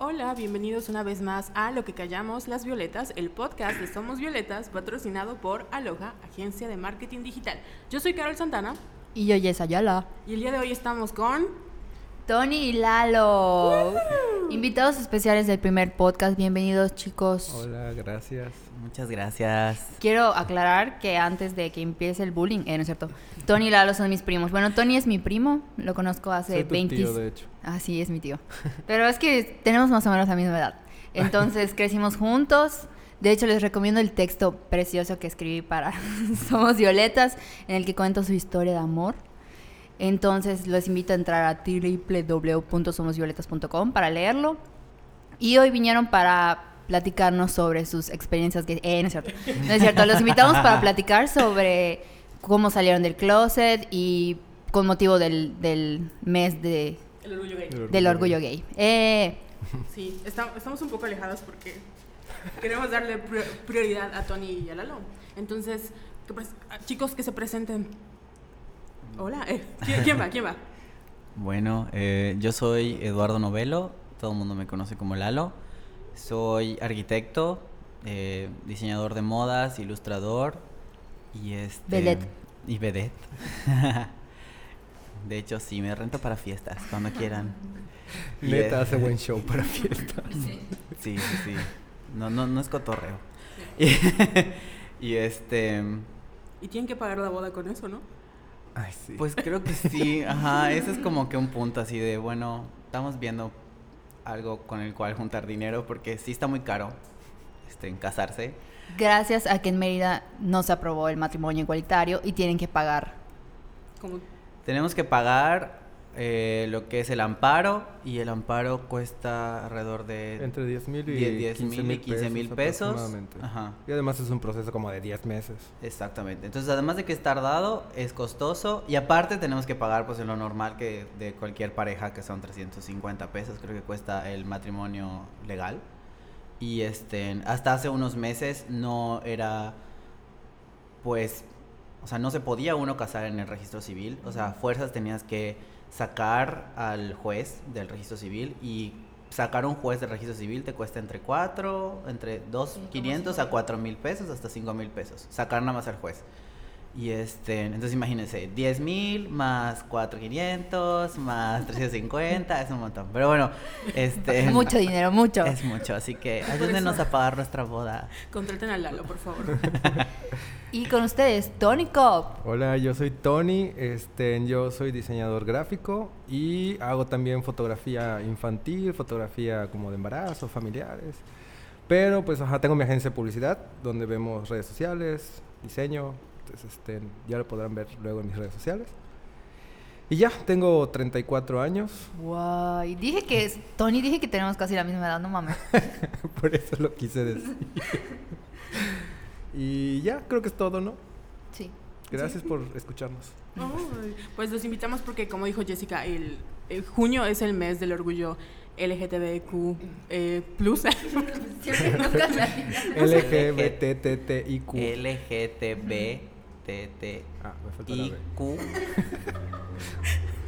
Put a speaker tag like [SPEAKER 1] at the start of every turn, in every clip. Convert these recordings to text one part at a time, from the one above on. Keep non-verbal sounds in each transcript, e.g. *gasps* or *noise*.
[SPEAKER 1] Hola, bienvenidos una vez más a Lo que callamos las violetas, el podcast de Somos Violetas, patrocinado por Aloha, agencia de marketing digital. Yo soy Carol Santana
[SPEAKER 2] Y yo, Yes Ayala.
[SPEAKER 1] y el día de hoy estamos con
[SPEAKER 2] Tony y Lalo. Invitados especiales del primer podcast. Bienvenidos, chicos.
[SPEAKER 3] Hola, gracias.
[SPEAKER 4] Muchas gracias.
[SPEAKER 2] Quiero aclarar que antes de que empiece el bullying, eh, no es cierto, Tony y Lalo son mis primos. Bueno, Tony es mi primo, lo conozco hace
[SPEAKER 3] Soy tu
[SPEAKER 2] 20.
[SPEAKER 3] tío, de hecho.
[SPEAKER 2] Ah, sí, es mi tío. Pero es que tenemos más o menos la misma edad. Entonces *laughs* crecimos juntos. De hecho, les recomiendo el texto precioso que escribí para *laughs* Somos Violetas, en el que cuento su historia de amor. Entonces, los invito a entrar a www.somosvioletas.com para leerlo. Y hoy vinieron para platicarnos sobre sus experiencias que... Eh, no es cierto. No es cierto. Los invitamos para *laughs* platicar sobre cómo salieron del closet y con motivo del, del mes de,
[SPEAKER 1] el orgullo gay.
[SPEAKER 2] del orgullo gay. Eh,
[SPEAKER 1] Sí, está- estamos un poco alejadas porque queremos darle pri- prioridad a Tony y a Lalo. Entonces, que ah, chicos que se presenten. Hola, eh, ¿quién, quién va? ¿Quién va?
[SPEAKER 4] Bueno, eh, yo soy Eduardo Novelo, todo el mundo me conoce como Lalo. Soy arquitecto, eh, diseñador de modas, ilustrador y este
[SPEAKER 2] Vedette.
[SPEAKER 4] y vedette. *laughs* de hecho, sí, me rento para fiestas cuando quieran.
[SPEAKER 3] Neta hace buen show para *laughs* fiestas.
[SPEAKER 4] Sí, sí, sí. No, no, no es cotorreo. *laughs* y este,
[SPEAKER 1] Y tienen que pagar la boda con eso, ¿no?
[SPEAKER 3] Ay, sí.
[SPEAKER 4] Pues creo que sí, ajá, ese es como que un punto así de, bueno, estamos viendo algo con el cual juntar dinero porque sí está muy caro este, en casarse.
[SPEAKER 2] gracias a que en Mérida no se aprobó el matrimonio igualitario y tienen que pagar.
[SPEAKER 1] Como
[SPEAKER 4] Tenemos que pagar eh, lo que es el amparo y el amparo cuesta alrededor de
[SPEAKER 3] Entre 10 mil y
[SPEAKER 4] 10
[SPEAKER 3] 15
[SPEAKER 4] mil y 15 mil pesos.
[SPEAKER 3] aproximadamente.
[SPEAKER 4] Ajá,
[SPEAKER 3] Y además es un proceso como de 10 meses.
[SPEAKER 4] exactamente. Entonces, además de que es tardado, es costoso y aparte tenemos que pagar pues en lo normal que de cualquier pareja que son 350 pesos, creo que cuesta el matrimonio legal. Y este, hasta hace unos meses no era, pues, o sea, no se podía uno casar en el registro civil. O sea, fuerzas tenías que sacar al juez del registro civil y sacar un juez del registro civil te cuesta entre 4, entre 2, 500 a 4 mil pesos hasta 5 mil pesos. Sacar nada más al juez. Y este, entonces imagínense, 10 mil más 4, 500 más 350, es un montón. Pero bueno, este...
[SPEAKER 2] Mucho *laughs* dinero, mucho.
[SPEAKER 4] Es mucho, así que ayúdenos a pagar nuestra boda.
[SPEAKER 1] contraten a Lalo, por favor. *laughs*
[SPEAKER 2] Y con ustedes, Tony Cop.
[SPEAKER 3] Hola, yo soy Tony, este, yo soy diseñador gráfico y hago también fotografía infantil, fotografía como de embarazo, familiares. Pero pues ajá, tengo mi agencia de publicidad donde vemos redes sociales, diseño, entonces este, ya lo podrán ver luego en mis redes sociales. Y ya, tengo 34 años,
[SPEAKER 2] Guay. Dije que es. Tony, dije que tenemos casi la misma edad, no mames. *laughs*
[SPEAKER 3] por eso lo quise decir. *laughs* y ya, creo que es todo, ¿no?
[SPEAKER 2] Sí.
[SPEAKER 3] Gracias por escucharnos.
[SPEAKER 1] Pues los invitamos porque, como dijo Jessica, el, el junio es el mes del orgullo LGTBQ eh, plus. *laughs*
[SPEAKER 3] LGBTTIQ.
[SPEAKER 4] LGTB
[SPEAKER 3] Ah, me falta la B.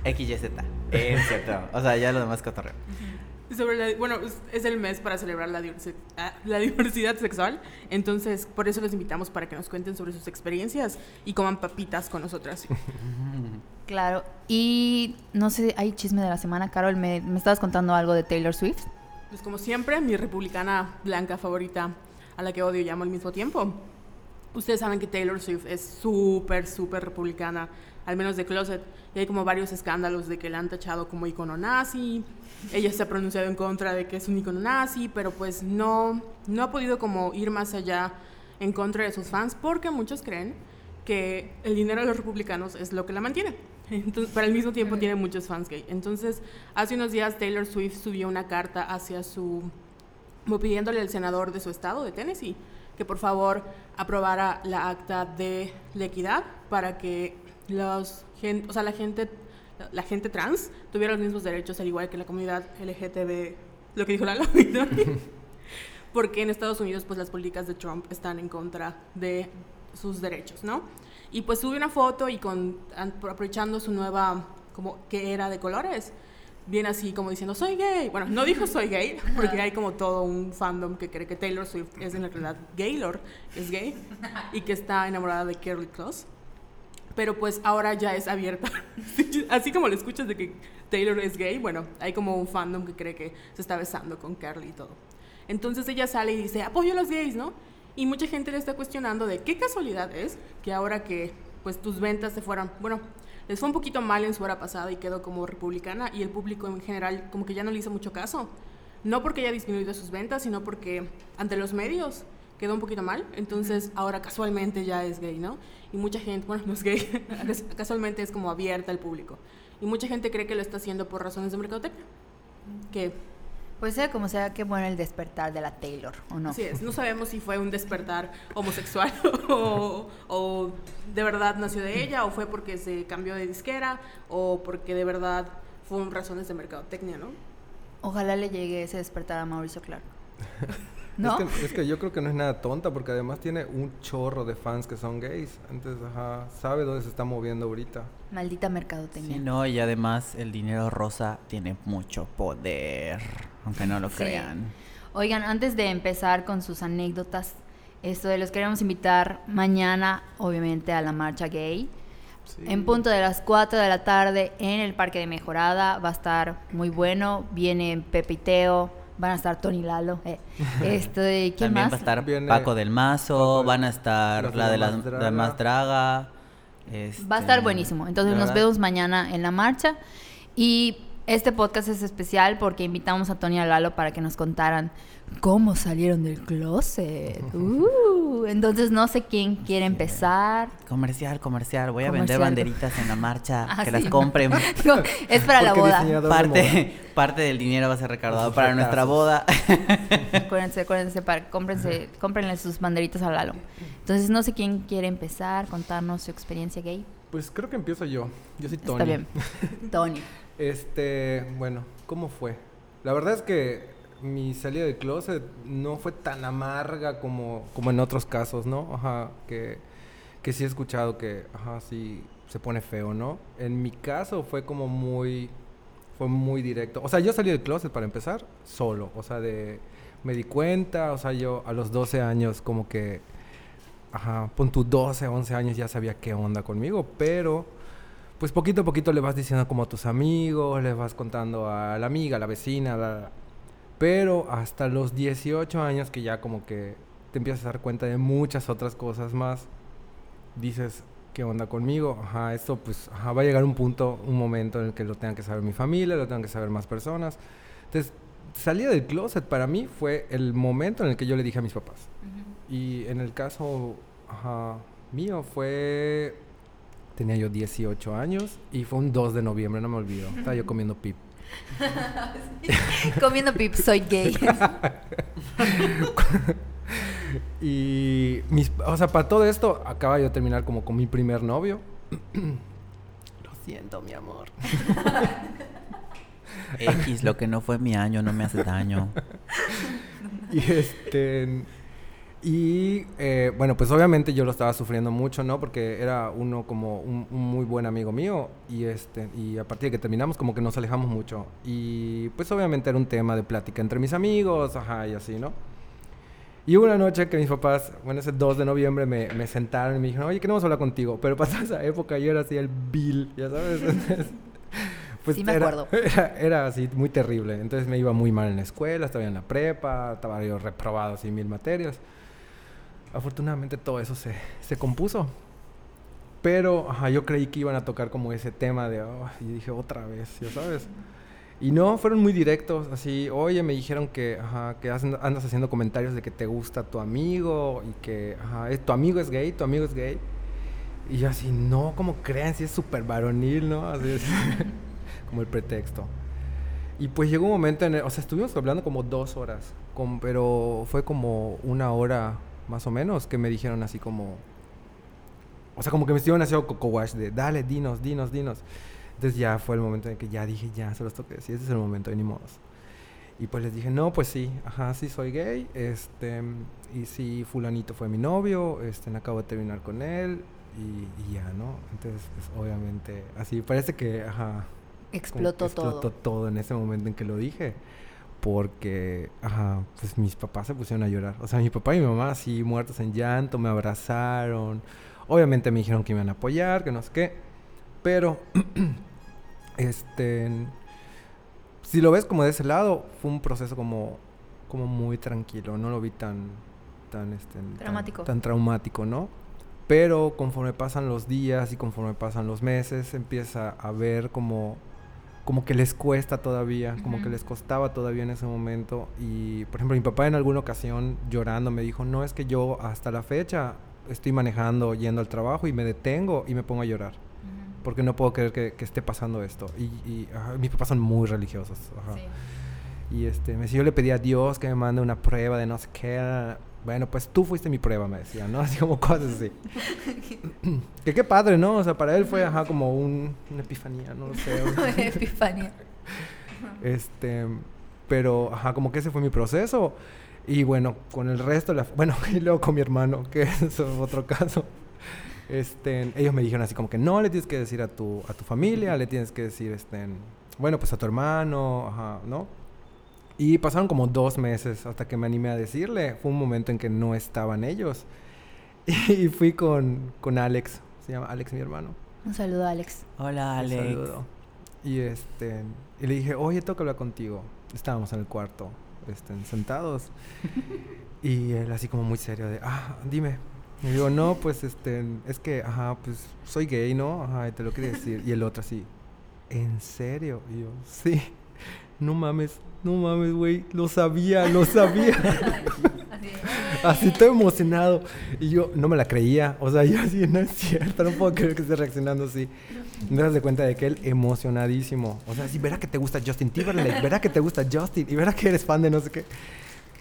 [SPEAKER 4] IQ *laughs* XYZ. Es cierto. O sea, ya lo demás cotorreo.
[SPEAKER 1] Sobre la- bueno, es- el mes para celebrar la, diversi- ah, la diversidad sexual. Entonces, por eso los invitamos para que nos cuenten sobre sus experiencias y coman papitas con nosotras. *laughs*
[SPEAKER 2] Claro. Y no sé, hay chisme de la semana, Carol. Me, me estabas contando algo de Taylor Swift.
[SPEAKER 1] Pues como siempre, mi republicana blanca favorita, a la que odio y amo al mismo tiempo. Ustedes saben que Taylor Swift es súper, súper republicana, al menos de closet. Y hay como varios escándalos de que la han tachado como icono nazi. Ella se ha pronunciado en contra de que es un icono nazi, pero pues no, no ha podido como ir más allá en contra de sus fans porque muchos creen que el dinero de los republicanos es lo que la mantiene. Entonces, pero al mismo tiempo tiene muchos fans gay. Entonces, hace unos días Taylor Swift subió una carta hacia su pidiéndole al senador de su estado, de Tennessee, que por favor aprobara la acta de la equidad para que los o sea, la gente la gente trans tuviera los mismos derechos al igual que la comunidad LGTB, lo que dijo la *laughs* ¿no? Porque en Estados Unidos pues las políticas de Trump están en contra de sus derechos, ¿no? Y pues sube una foto y con an- aprovechando su nueva como que era de colores viene así como diciendo, soy gay. Bueno, no dijo soy gay, porque hay como todo un fandom que cree que Taylor Swift es en realidad Gaylord, es gay, y que está enamorada de Carly Close. Pero pues ahora ya es abierta. *laughs* así como lo escuchas de que Taylor es gay, bueno, hay como un fandom que cree que se está besando con Carly y todo. Entonces ella sale y dice, apoyo a los gays, ¿no? Y mucha gente le está cuestionando de qué casualidad es que ahora que pues tus ventas se fueran, bueno, les fue un poquito mal en su hora pasada y quedó como republicana y el público en general como que ya no le hizo mucho caso. No porque haya disminuido sus ventas, sino porque ante los medios quedó un poquito mal. Entonces ahora casualmente ya es gay, ¿no? Y mucha gente, bueno, *laughs* no es gay, casualmente es como abierta al público. Y mucha gente cree que lo está haciendo por razones de mercadotecnia. Que
[SPEAKER 2] pues sea como sea, qué bueno el despertar de la Taylor, ¿o no?
[SPEAKER 1] Sí es, no sabemos si fue un despertar homosexual *laughs* o, de verdad nació de ella o fue porque se cambió de disquera o porque de verdad fueron razones de mercadotecnia, ¿no?
[SPEAKER 2] Ojalá le llegue ese despertar a Mauricio Clark. *laughs*
[SPEAKER 3] Es que, yo creo que no es nada tonta porque además tiene un chorro de fans que son gays. Entonces, ajá, sabe dónde se está moviendo ahorita.
[SPEAKER 2] Maldita mercadotecnia.
[SPEAKER 4] Sí, no, y además el dinero rosa tiene mucho poder, aunque no lo crean.
[SPEAKER 2] Oigan, antes de empezar con sus anécdotas, esto los queremos invitar mañana, obviamente, a la marcha gay. En punto de las 4 de la tarde en el Parque de Mejorada. Va a estar muy bueno. Viene Pepiteo, van a estar Tony Lalo. Eh. *laughs* Esto ¿quién
[SPEAKER 4] También
[SPEAKER 2] más?
[SPEAKER 4] va a estar Paco del Mazo, van a estar la de la, la más draga.
[SPEAKER 2] va a estar este, buenísimo. Entonces nos vemos mañana en la marcha. Y este podcast es especial porque invitamos a Tony y Lalo para que nos contaran cómo salieron del closet. *laughs* Uh, entonces no sé quién quiere empezar.
[SPEAKER 4] Comercial, comercial. Voy a vender banderitas en la marcha. *laughs* Ah, que las compren. *laughs*
[SPEAKER 2] es para la boda.
[SPEAKER 4] Parte, parte del dinero va a ser recaudado para nuestra boda.
[SPEAKER 2] acuérdense, acuérdense, para, cómprense, cómprenle sus banderitas a Lalo. Entonces no sé quién quiere empezar, contarnos su experiencia gay.
[SPEAKER 3] Pues creo que empiezo yo. Yo soy Tony.
[SPEAKER 2] Está bien. Tony.
[SPEAKER 3] Este, bueno, ¿cómo fue? La verdad es que mi salida de closet no fue tan amarga como, como en otros casos, ¿no? Ajá, que, que sí he escuchado que, ajá, sí se pone feo, ¿no? En mi caso fue como muy, fue muy directo. O sea, yo salí del closet para empezar solo, o sea, de, me di cuenta, o sea, yo a los 12 años como que, ajá, pon tu 12, 11 años ya sabía qué onda conmigo, pero pues poquito a poquito le vas diciendo como a tus amigos, les vas contando a la amiga, a la vecina, la, pero hasta los 18 años que ya como que te empiezas a dar cuenta de muchas otras cosas más, dices, ¿qué onda conmigo? Ajá, esto pues va a llegar un punto, un momento en el que lo tengan que saber mi familia, lo tengan que saber más personas. Entonces, salida del closet para mí fue el momento en el que yo le dije a mis papás. Y en el caso mío fue, tenía yo 18 años y fue un 2 de noviembre, no me olvido. Estaba yo comiendo pip. *laughs*
[SPEAKER 2] Comiendo pip, soy gay. *laughs*
[SPEAKER 3] y mis, o sea, para todo esto acaba yo de terminar como con mi primer novio. *clears throat* Lo siento, mi amor.
[SPEAKER 4] X, lo que no fue mi año no me hace daño. *laughs*
[SPEAKER 3] y este y eh, bueno, pues obviamente yo lo estaba sufriendo mucho, ¿no? Porque era uno como un, muy buen amigo mío y, este, y a partir de que terminamos como que nos alejamos mucho. Y pues obviamente era un tema de plática entre mis amigos, ajá, y así, ¿no? Y una noche que mis papás, bueno, ese 2 de noviembre me, me sentaron y me dijeron, oye, queremos hablar contigo. Pero pasó esa época yo era así el Bill, ya sabes. *laughs*
[SPEAKER 2] pues sí me acuerdo. *laughs*
[SPEAKER 3] Era, era, así muy terrible. Entonces me iba muy mal en la escuela, estaba en la prepa, estaba yo reprobado así mil materias afortunadamente todo eso se, se compuso. Pero yo creí que iban a tocar como ese tema de, oh", y dije otra vez, ¿ya sabes? Y no, fueron muy directos, así, oye, me dijeron que, ajá, que andas haciendo comentarios de que te gusta tu amigo y que, ajá, tu amigo es gay, tu amigo es gay. Y yo así, no, como creen, si es súper varonil, ¿no? Así es, *laughs* como el pretexto. Y pues llegó un momento en el, o sea, estuvimos hablando como dos horas, pero fue como una hora más o menos, que me dijeron así como... O sea, como que me estuvieron haciendo coco wash de, dale, dinos, dinos, dinos. Entonces ya fue el momento en que ya dije, ya, se los toqué decir, este es el momento, de ni modos. Y pues les dije, no, pues sí, ajá, sí soy gay, este, y sí, fulanito fue mi novio, este, acabo de terminar con él, y, ya, ¿no? Entonces, pues obviamente, así, parece que, ajá,
[SPEAKER 2] Explotó
[SPEAKER 3] explotó
[SPEAKER 2] todo.
[SPEAKER 3] todo en ese momento en que lo dije. Porque, ajá, pues mis papás se pusieron a llorar. O sea, mi papá y mi mamá así muertos en llanto, me abrazaron. Obviamente me dijeron que me iban a apoyar, que no sé qué. Pero, *clears throat* este, si lo ves como de ese lado, fue un proceso como, como muy tranquilo. No lo vi tan, tan, este, tan-
[SPEAKER 2] Traumático.
[SPEAKER 3] tan traumático, ¿no? Pero conforme pasan los días y conforme pasan los meses, empieza a ver como, como que les cuesta todavía, como que les costaba todavía en ese momento. Y, por ejemplo, mi papá en alguna ocasión llorando me dijo, no es que yo hasta la fecha estoy manejando, yendo al trabajo y me detengo y me pongo a llorar.
[SPEAKER 2] Ujú.
[SPEAKER 3] Porque no puedo creer que, que esté pasando esto. Y, y, ajá, mis papás son muy religiosos. ajá.
[SPEAKER 2] Sí.
[SPEAKER 3] Y este, me decía, yo le pedí a Dios que me mande una prueba de no sé qué. Bueno, pues tú fuiste mi prueba, me decía, ¿no? *laughs* Así como cosas así. *clears throat* que qué padre, ¿no? O sea, para él fue, ajá, como un, una epifanía, no lo sé. *laughs* un-
[SPEAKER 2] Epifanía. *laughs*
[SPEAKER 3] este, pero, ajá, como que ese fue mi proceso. Y bueno, con el resto, la, bueno, y luego con mi hermano, que eso es otro caso. Este, ellos me dijeron así como que no le tienes que decir a tu, a tu familia, le tienes que decir, este, bueno, pues a tu hermano, ajá, ¿no? Y pasaron como dos meses hasta que me animé a decirle. Fue un momento en que no estaban ellos. *laughs* Y fui con, con Alex, se llama Alex mi hermano.
[SPEAKER 2] Un saludo, Alex.
[SPEAKER 4] Hola,
[SPEAKER 3] Un
[SPEAKER 4] Alex.
[SPEAKER 3] saludo. Y este y le dije, oye, tengo que hablar contigo. Estábamos en el cuarto, este, sentados. *laughs* y él así como muy serio de, ah, dime. Y digo, no, pues este, es que, ajá, pues soy gay, ¿no? Ajá, y te lo quería decir. Y el otro así, ¿en serio? Y yo, sí. No mames, no mames, güey. Lo sabía, lo sabía. *laughs* Así todo emocionado. Y yo no me la creía. O sea, yo así, no es cierto, no puedo creer que esté reaccionando así. Me das de cuenta de que él emocionadísimo. O sea, sí, verá que te gusta Justin Timberlake, verá que te gusta Justin y verá que eres fan de no sé qué.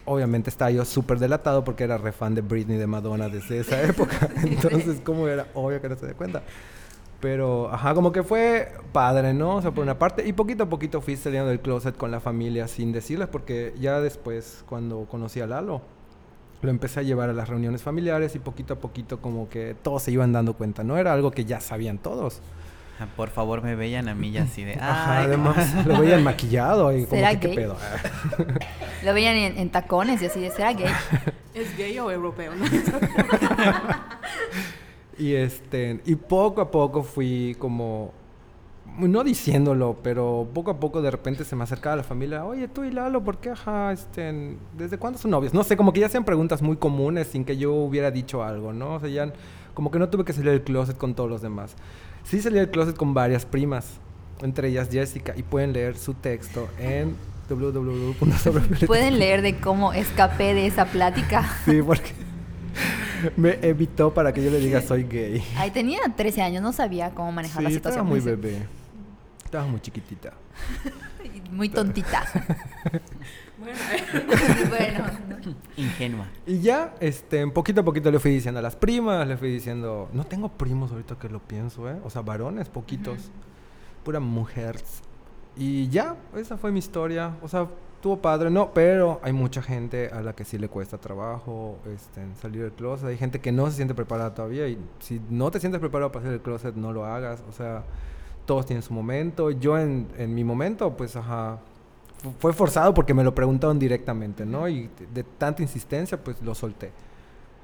[SPEAKER 3] Obviamente estaba yo súper delatado porque era re fan de Britney de Madonna desde esa época. *laughs* Entonces, ¿cómo era? Obvio que no se da cuenta. Pero, ajá, como que fue padre, ¿no? O sea, por una parte. Y poquito a poquito fui saliendo del closet con la familia sin decirles, porque ya después, cuando conocí a Lalo, lo empecé a llevar a las reuniones familiares y poquito a poquito como que todos se iban dando cuenta, ¿no? Era algo que ya sabían todos.
[SPEAKER 4] Ah, Por favor, me veían a mí ya así de. *laughs*
[SPEAKER 3] Ajá,
[SPEAKER 4] "Ay,
[SPEAKER 3] además lo veían maquillado y como
[SPEAKER 2] ¿Será
[SPEAKER 3] que, ¿qué pedo? *laughs*
[SPEAKER 2] Lo veían en, en tacones y así de, ¿será gay? *laughs*
[SPEAKER 1] ¿Es gay o europeo? no?
[SPEAKER 3] Y este, y poco a poco fui como, no diciéndolo, pero poco a poco de repente se me acercaba la familia, oye, tú y Lalo, ¿por qué, ajá, este, desde cuándo son novios? No sé, como que ya sean preguntas muy comunes sin que yo hubiera dicho algo, ¿no? O sea, ya como que no tuve que salir del closet con todos los demás. Sí salí del closet con varias primas, entre ellas Jessica, y pueden leer su texto en www.sobrevioleta. *laughs*
[SPEAKER 2] ¿Pueden leer de cómo escapé de esa plática?
[SPEAKER 3] Sí, porque me evitó para que yo le diga soy gay.
[SPEAKER 2] Ahí tenía 13 años, no sabía cómo manejar la
[SPEAKER 3] Sí,
[SPEAKER 2] situación.
[SPEAKER 3] estaba muy bebé. Estaba muy chiquitita. *laughs*
[SPEAKER 2] Muy tontita. *laughs*
[SPEAKER 1] Bueno, *laughs*
[SPEAKER 2] bueno,
[SPEAKER 4] Ingenua.
[SPEAKER 3] Y ya, este, poquito a poquito le fui diciendo a las primas, le fui diciendo, no tengo primos ahorita que lo pienso, ¿eh? O sea, varones, poquitos. Pura mujeres. Y ya, esa fue mi historia. O sea, tuvo padre, no, pero hay mucha gente a la que sí le cuesta trabajo este, salir del closet. Hay gente que no se siente preparada todavía y si no te sientes preparado para salir del closet, no lo hagas. O sea, todos tienen su momento. Yo en, en mi momento, pues, ajá, fu- fue forzado porque me lo preguntaron directamente, ¿no? Y de, de tanta insistencia, pues lo solté.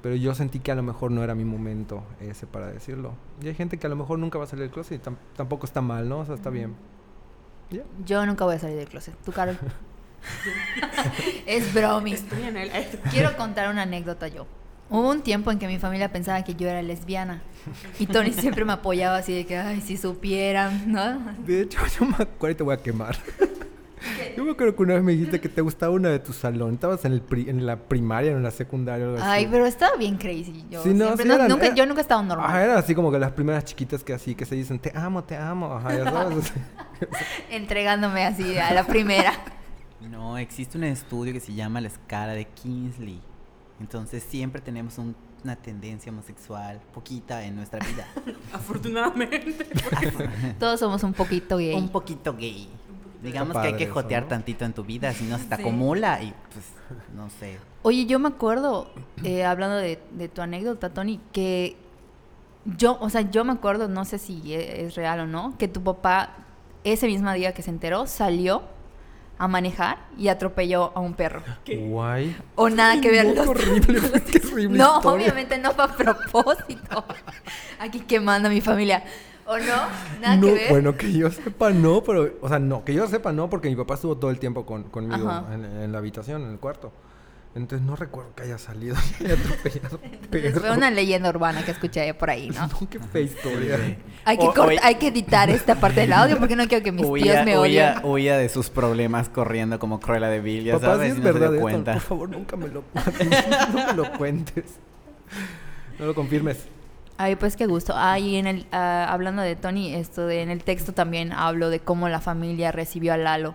[SPEAKER 3] Pero yo sentí que a lo mejor no era mi momento ese para decirlo. Y hay gente que a lo mejor nunca va a salir del closet y tam- tampoco está mal, ¿no? O sea, está bien. Ya.
[SPEAKER 2] yo nunca voy a salir del closet. ¿Tú, Carol? *laughs* *laughs* es bromi.
[SPEAKER 1] estoy en él.
[SPEAKER 2] Quiero contar una anécdota yo. Hubo un tiempo en que mi familia pensaba que yo era lesbiana. Y Tony siempre me apoyaba así de que, ay, si supieran, ¿no?
[SPEAKER 3] De hecho, yo me acuerdo y te voy a quemar. Yo me acuerdo que una vez me dijiste que te gustaba una de tu salón. Estabas en, el pri- en la primaria en la secundaria. Algo así.
[SPEAKER 2] Ay, pero estaba bien crazy. Yo,
[SPEAKER 3] Sí, no,
[SPEAKER 2] siempre-
[SPEAKER 3] sí
[SPEAKER 2] no,
[SPEAKER 3] eran-
[SPEAKER 2] nunca,
[SPEAKER 3] era-
[SPEAKER 2] yo nunca he estado normal.
[SPEAKER 3] Ajá, eran así como que las primeras chiquitas que así, que se dicen, te amo, te amo. Ajá, ya sabes. *laughs*
[SPEAKER 2] Entregándome así a la primera. *laughs*
[SPEAKER 4] No, existe un estudio que se llama la escala de Kingsley. Entonces siempre tenemos un- una tendencia homosexual poquita en nuestra vida. *laughs*
[SPEAKER 1] Afortunadamente. *laughs*
[SPEAKER 2] Todos somos un poquito gay.
[SPEAKER 4] un poquito gay. Digamos que hay que
[SPEAKER 3] eso,
[SPEAKER 4] jotear
[SPEAKER 3] ¿no?
[SPEAKER 4] tantito en tu vida, si no se te
[SPEAKER 2] Sí.
[SPEAKER 4] acumula y pues no sé.
[SPEAKER 2] Oye, yo me acuerdo, eh, hablando de, de tu anécdota, Tony, que yo, o sea, yo me acuerdo, no sé si e- es, real o no, que tu papá ese mismo día que se enteró, salió a manejar y atropelló a un perro.
[SPEAKER 3] Guay.
[SPEAKER 2] O nada que ver.
[SPEAKER 3] No,
[SPEAKER 2] los-
[SPEAKER 3] qué horrible, *laughs* qué horrible
[SPEAKER 2] No, obviamente no fue a propósito. *laughs* Aquí quemando a mi familia. ¿O no? Nada
[SPEAKER 3] no,
[SPEAKER 2] que ver.
[SPEAKER 3] bueno, que yo sepa no, pero, o sea, no, que yo sepa no, porque mi papá estuvo todo el tiempo con, conmigo en la habitación, en el cuarto. Entonces no recuerdo que haya salido *laughs* y haya atropellado perro. *laughs*
[SPEAKER 2] fue una leyenda urbana que escuché por ahí, ¿no? *laughs*
[SPEAKER 3] No, qué fea historia.
[SPEAKER 2] Hay que,
[SPEAKER 4] O-
[SPEAKER 2] hay que editar esta parte del audio porque no quiero que mis tíos
[SPEAKER 4] Huía,
[SPEAKER 2] me
[SPEAKER 4] huía,
[SPEAKER 2] odien.
[SPEAKER 4] huía de sus problemas corriendo como Cruella de Vil, ya
[SPEAKER 3] Papá,
[SPEAKER 4] sabes,
[SPEAKER 3] si es
[SPEAKER 4] no se
[SPEAKER 3] verdad
[SPEAKER 4] dio
[SPEAKER 3] esto,
[SPEAKER 4] cuenta.
[SPEAKER 3] por favor, nunca me lo no me lo cuentes. No lo confirmes.
[SPEAKER 2] Ay, pues qué gusto. Ah, y en el, ah, hablando de Tony, esto de, en el texto también hablo de cómo la familia recibió a Lalo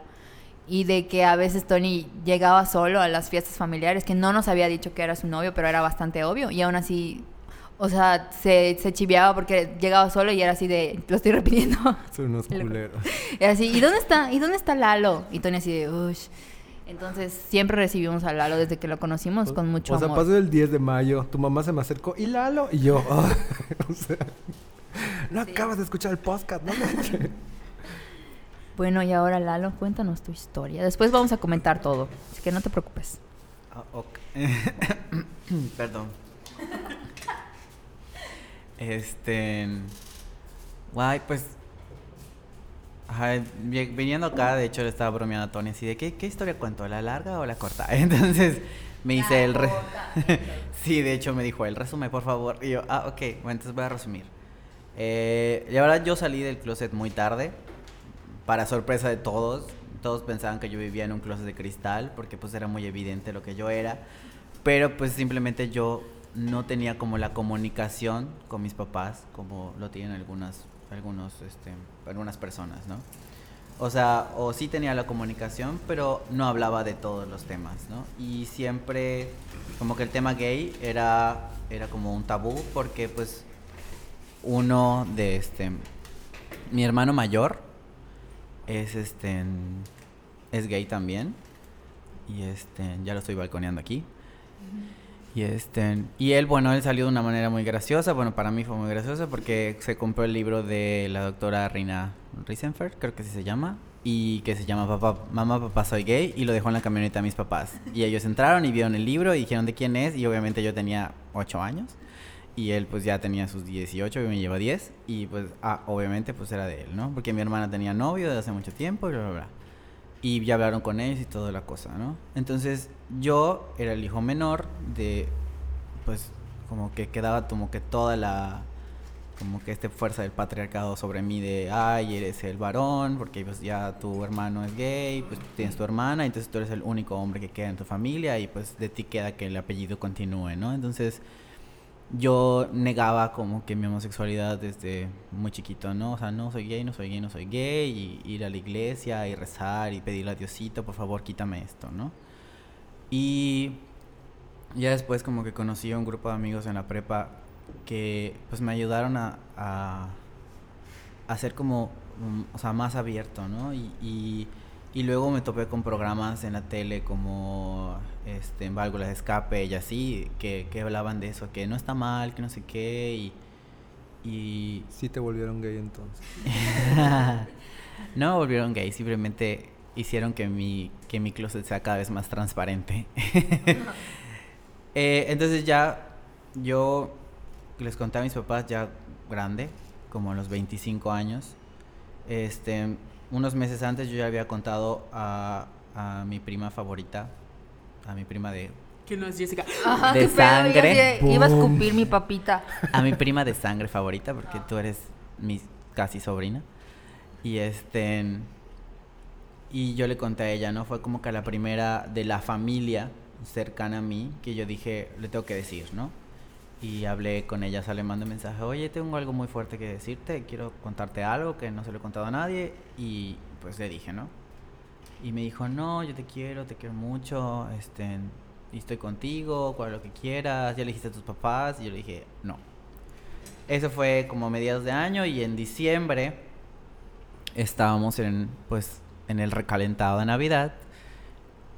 [SPEAKER 2] y de que a veces Tony llegaba solo a las fiestas familiares, que no nos había dicho que era su novio, pero era bastante obvio y aún así, o sea, se, se chiviaba porque llegaba solo y era así de, lo estoy repitiendo, *laughs*
[SPEAKER 3] Son unos *laughs* culeros.
[SPEAKER 2] era así, ¿y dónde está? ¿Y dónde está Lalo? Y Tony así de, uff. Entonces siempre recibimos a Lalo desde que lo conocimos con mucho
[SPEAKER 3] o sea,
[SPEAKER 2] amor.
[SPEAKER 3] pasó el 10 de mayo, tu mamá se me acercó, ¿y Lalo? Y yo, *laughs* ah, o sea, no acabas de escuchar el podcast, ¿no?
[SPEAKER 2] Bueno, y ahora Lalo, cuéntanos tu historia. Después vamos a comentar todo, así que no te preocupes.
[SPEAKER 4] Ah, ok. *coughs* Perdón. Este. Guay, pues. ajá, vi- viniendo acá, de hecho, le estaba bromeando a Tony así de: ¿qué, qué historia cuento? ¿La larga o la corta? *laughs* Entonces me hice el. re- *laughs* sí, de hecho me dijo: el resumen, por favor. Y yo: Ah, ok, bueno, entonces voy a resumir. Eh, la verdad, yo salí del closet muy tarde. Para sorpresa de todos. Todos pensaban que yo vivía en un closet de cristal porque pues era muy evidente lo que yo era. Pero pues simplemente yo no tenía como la comunicación con mis papás como lo tienen algunas, algunos, este, algunas personas, ¿no? O sea, o sí tenía la comunicación, pero no hablaba de todos los temas, ¿no? Y siempre como que el tema gay era, era como un tabú porque pues uno de este, mi hermano mayor es este, es gay también. Y este, ya lo estoy balconeando aquí. Y este, y él, bueno, él salió de una manera muy graciosa, bueno, para mí fue muy graciosa porque se compró el libro de la doctora Rina Risenfeld, creo que así se llama, y que se llama Papá, Mamá, Papá, Soy Gay, y lo dejó en la camioneta a mis papás. Y ellos entraron y vieron el libro y dijeron de quién es, y obviamente yo tenía 8 años, y él pues ya tenía sus 18 y me lleva 10, y pues, ah, obviamente pues era de él, ¿no? Porque mi hermana tenía novio desde hace mucho tiempo, y bla, bla, bla. Y ya hablaron con ellos y toda la cosa, ¿no? Entonces yo era el hijo menor de, pues, como que quedaba como que toda la, como que esta fuerza del patriarcado sobre mí de, ay, eres el varón, porque pues ya tu hermano es gay, pues tú tienes tu hermana, entonces tú eres el único hombre que queda en tu familia y pues de ti queda que el apellido continúe, ¿no? Entonces yo negaba como que mi homosexualidad desde muy chiquito, ¿no? O sea, no soy gay, no soy gay, no soy gay, y ir a la iglesia y rezar y pedirle a Diosito, por favor, quítame esto, ¿no? Y ya después como que conocí a un grupo de amigos en la prepa que pues me ayudaron a, a, ser como, mm, o sea, más abierto, ¿no? Y, y luego me topé con programas en la tele como este, en válvulas de escape y así, que, que hablaban de eso, que no está mal, que no sé qué, y... y
[SPEAKER 3] Sí te volvieron gay entonces. *laughs*
[SPEAKER 4] no volvieron gay, simplemente hicieron que mi, que mi closet sea cada vez más transparente. *laughs* Eh, entonces ya yo les conté a mis papás ya grande, como a los 25 años. Este, unos meses antes yo ya había contado a, a mi prima favorita, a mi prima de
[SPEAKER 1] Que no es Jessica.
[SPEAKER 2] Ajá,
[SPEAKER 4] De sangre.
[SPEAKER 2] Iba a escupir mi papita.
[SPEAKER 4] a mi prima de sangre favorita, porque tú eres mi casi sobrina. Y este. Y yo le conté a ella, ¿no? Fue como que la primera de la familia cercana a mí que yo dije, le tengo que decir, ¿no? Y hablé con ella, o sea, le mandé un mensaje, oye, tengo algo muy fuerte que decirte, quiero contarte algo que no se lo he contado a nadie. Y pues le dije, ¿no? Y me dijo, no, yo te quiero, te quiero mucho, este, y estoy contigo, cual lo que quieras. Ya le dijiste a tus papás, y yo le dije, no. Eso fue como mediados de año y en diciembre estábamos en, pues, en el recalentado de Navidad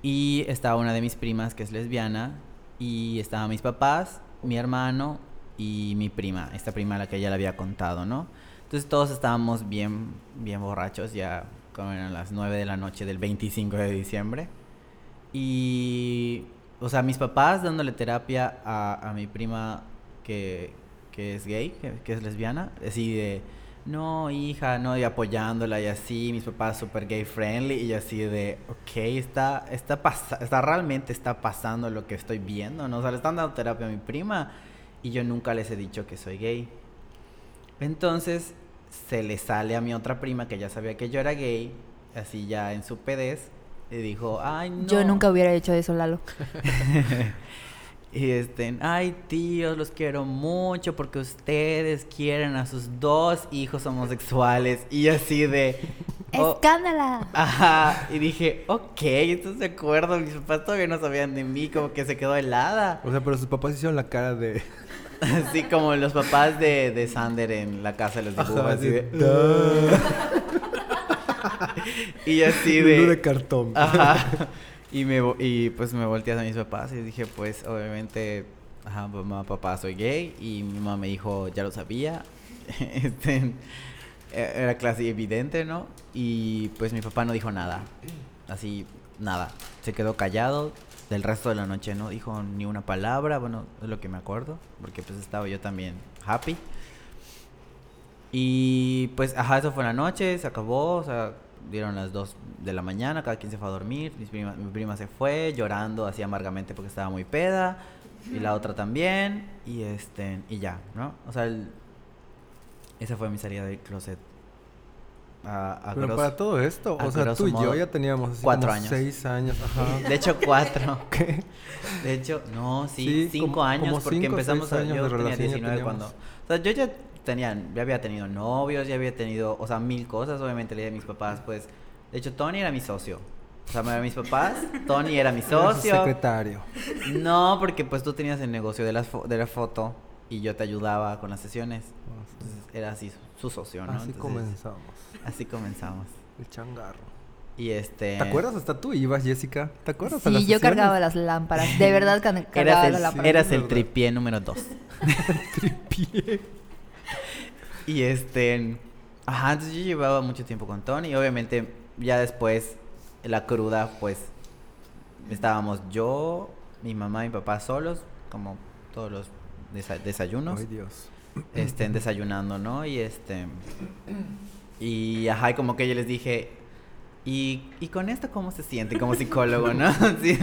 [SPEAKER 4] y estaba una de mis primas que es lesbiana y estaban mis papás, mi hermano y mi prima, esta prima a la que ella le había contado, ¿no? Entonces todos estábamos bien, bien borrachos, ya como eran las 9 de la noche del 25 de diciembre. Y, o sea, mis papás dándole terapia a, a mi prima que, que es gay, que, que es lesbiana, así de no, hija, no, y apoyándola y así, mis papás súper gay friendly y así de, ok, está, está, pasa está realmente está pasando lo que estoy viendo, ¿no? O sea, le están dando terapia a mi prima y yo nunca les he dicho que soy gay. Entonces, se le sale a mi otra prima que ya sabía que yo era gay, así ya en su pedez, y dijo, ay, no.
[SPEAKER 2] Yo nunca hubiera hecho eso, Lalo. *laughs*
[SPEAKER 4] Y este, ay tíos, los quiero mucho porque ustedes quieren a sus dos hijos homosexuales. Y así de... oh,
[SPEAKER 2] ¡Escándala!
[SPEAKER 4] Ajá, y dije, ok, entonces de acuerdo, mis papás todavía no sabían de mí, como que se quedó helada.
[SPEAKER 3] O sea, pero sus papás hicieron la cara de... *laughs*
[SPEAKER 4] Así como los papás de, de Sander en la casa de los dibujos,
[SPEAKER 3] Ajá,
[SPEAKER 4] así de... Y así de...
[SPEAKER 3] de *laughs* cartón.
[SPEAKER 4] Ajá. Y, me, y pues me volteé a mis papás y dije, pues obviamente, ajá, mamá, papá, soy gay. Y mi mamá me dijo, ya lo sabía. *laughs* Este, e- era casi evidente, ¿no? Y pues mi papá no dijo nada. Así, nada. Se quedó callado. Del resto de la noche no dijo ni una palabra. Bueno, es lo que me acuerdo. Porque pues estaba yo también happy. Y pues, ajá, eso fue la noche, se acabó, o sea, dieron las 2 de la mañana, cada quien se fue a dormir, mis prima- mi prima se fue llorando así amargamente porque estaba muy peda, y la otra también, y este, y ya, ¿no? O sea, el- esa fue mi salida del closet. A, a
[SPEAKER 3] Pero
[SPEAKER 4] grosso-
[SPEAKER 3] para todo esto, o sea, tú y yo ya teníamos así
[SPEAKER 4] cuatro
[SPEAKER 3] como
[SPEAKER 4] años.
[SPEAKER 3] seis años, ajá. *laughs*
[SPEAKER 4] De hecho, cuatro. *laughs*
[SPEAKER 3] ¿Qué?
[SPEAKER 4] De hecho, no, sí,
[SPEAKER 3] Sí,
[SPEAKER 4] cinco
[SPEAKER 3] como-
[SPEAKER 4] años,
[SPEAKER 3] como
[SPEAKER 4] porque
[SPEAKER 3] cinco
[SPEAKER 4] empezamos a,
[SPEAKER 3] años
[SPEAKER 4] yo tenía
[SPEAKER 3] relación ya
[SPEAKER 4] 19 cuando... O sea, yo ya tenía, ya había tenido novios, ya había tenido, o sea, mil cosas, obviamente le dije a mis papás, pues, de hecho, Tony era mi socio. O sea, me- mis papás, *laughs* Tony era mi
[SPEAKER 3] Era su
[SPEAKER 4] socio.
[SPEAKER 3] secretario.
[SPEAKER 4] No, porque pues tú tenías el negocio de, las fo- de la foto y yo te ayudaba con las sesiones. Entonces, era así su socio, ¿no?
[SPEAKER 3] Así
[SPEAKER 4] Entonces,
[SPEAKER 3] comenzamos.
[SPEAKER 4] Así comenzamos.
[SPEAKER 3] El changarro.
[SPEAKER 4] Y este...
[SPEAKER 3] ¿Te acuerdas? Hasta tú ibas, Jessica. ¿Te acuerdas? a las
[SPEAKER 2] Sí, yo
[SPEAKER 3] sesiones?
[SPEAKER 2] cargaba las lámparas. De verdad *laughs*
[SPEAKER 4] Eras
[SPEAKER 2] cargaba
[SPEAKER 4] el,
[SPEAKER 2] las lámparas.
[SPEAKER 4] eras el tripié número dos. *laughs*
[SPEAKER 3] Tripié.
[SPEAKER 4] Y este. Ajá, entonces yo llevaba mucho tiempo con Tony. Obviamente, ya después, la cruda, pues. Estábamos yo, mi mamá y mi papá solos, como todos los desa- desayunos.
[SPEAKER 3] Ay, Dios. *clears throat*
[SPEAKER 4] Estén desayunando, ¿no? Y este. Y ajá, y como que yo les dije. ¿Y, y con esto cómo se siente como psicólogo, no? *laughs* Sí,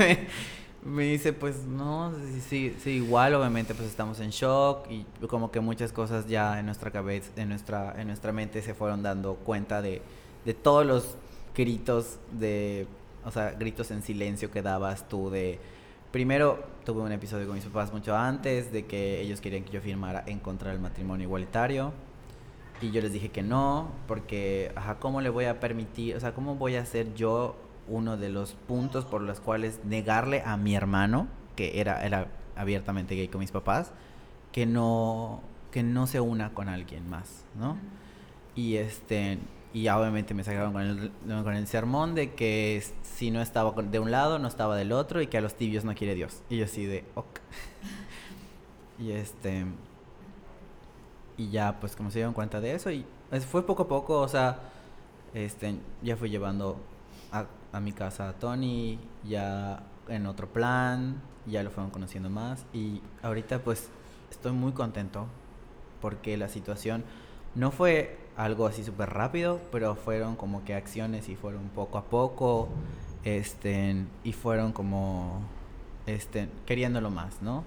[SPEAKER 4] me, dice, pues no, sí, sí, sí, igual, obviamente, pues estamos en shock y como que muchas cosas ya en nuestra cabeza, en nuestra, en nuestra mente se fueron dando cuenta de, de todos los gritos de, o sea, gritos en silencio que dabas tú de, primero tuve un episodio con mis papás mucho antes de que ellos querían que yo firmara en contra del matrimonio igualitario. Y yo les dije que no, porque, ajá, ¿cómo le voy a permitir, o sea, cómo voy a ser yo uno de los puntos por los cuales negarle a mi hermano, que era, era abiertamente gay con mis papás, que no, que no se una con alguien más, ¿no? Y este, y obviamente me sacaron con el, con el sermón de que si no estaba de un lado, no estaba del otro y que a los tibios no quiere Dios. Y yo así de, ok. *laughs* y este, y ya pues como se dieron cuenta de eso y pues, fue poco a poco, o sea, este, ya fui llevando a, a mi casa a Tony, ya en otro plan, ya lo fueron conociendo más y ahorita pues estoy muy contento porque la situación no fue algo así súper rápido, pero fueron como que acciones y fueron poco a poco, este, y fueron como, este, queriéndolo más, ¿no?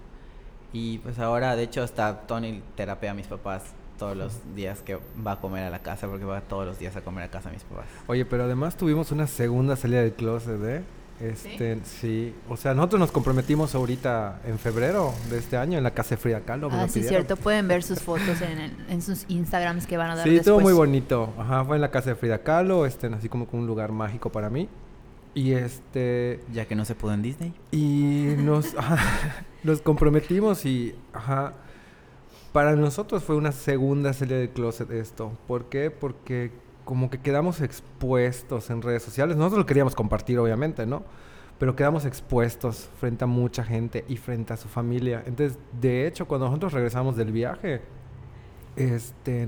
[SPEAKER 4] Y pues ahora, de hecho, hasta Tony terapea a mis papás todos los días que va a comer a la casa, porque va todos los días a comer a casa a mis papás.
[SPEAKER 3] Oye, pero además tuvimos una segunda salida del closet, ¿eh? Este, sí. O sea, nosotros nos comprometimos ahorita en febrero de este año en la casa de Frida Kahlo.
[SPEAKER 2] Ah, sí,
[SPEAKER 3] pidieron.
[SPEAKER 2] cierto. Pueden ver sus fotos en, el- en sus Instagrams que van a dar
[SPEAKER 3] Sí,
[SPEAKER 2] después.
[SPEAKER 3] estuvo muy bonito. Ajá, fue en la casa de Frida Kahlo, este, así como con un lugar mágico para mí. Y este,
[SPEAKER 4] Ya que no se pudo en Disney.
[SPEAKER 3] y nos, *laughs* ajá, nos comprometimos y, ajá, para nosotros fue una segunda salida del closet esto. ¿Por qué? Porque como que quedamos expuestos en redes sociales. Nosotros lo queríamos compartir, obviamente, ¿no? Pero quedamos expuestos frente a mucha gente y frente a su familia. Entonces, de hecho, cuando nosotros regresamos del viaje, este,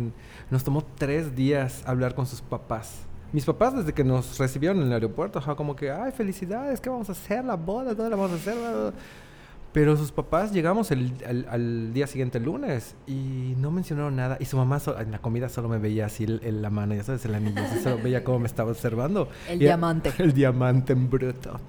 [SPEAKER 3] nos tomó tres días hablar con sus papás. Mis papás desde que nos recibieron en el aeropuerto, como que, ay, felicidades, ¿qué vamos a hacer? La boda, ¿dónde la vamos a hacer? Pero sus papás llegamos el, al, al día siguiente, el lunes, y no mencionaron nada. Y su mamá so- en la comida solo me veía así el- el- la mano, ya sabes, el anillo. así solo veía cómo me estaba observando.
[SPEAKER 2] El
[SPEAKER 3] Y-
[SPEAKER 2] diamante. *laughs*
[SPEAKER 3] El diamante en bruto.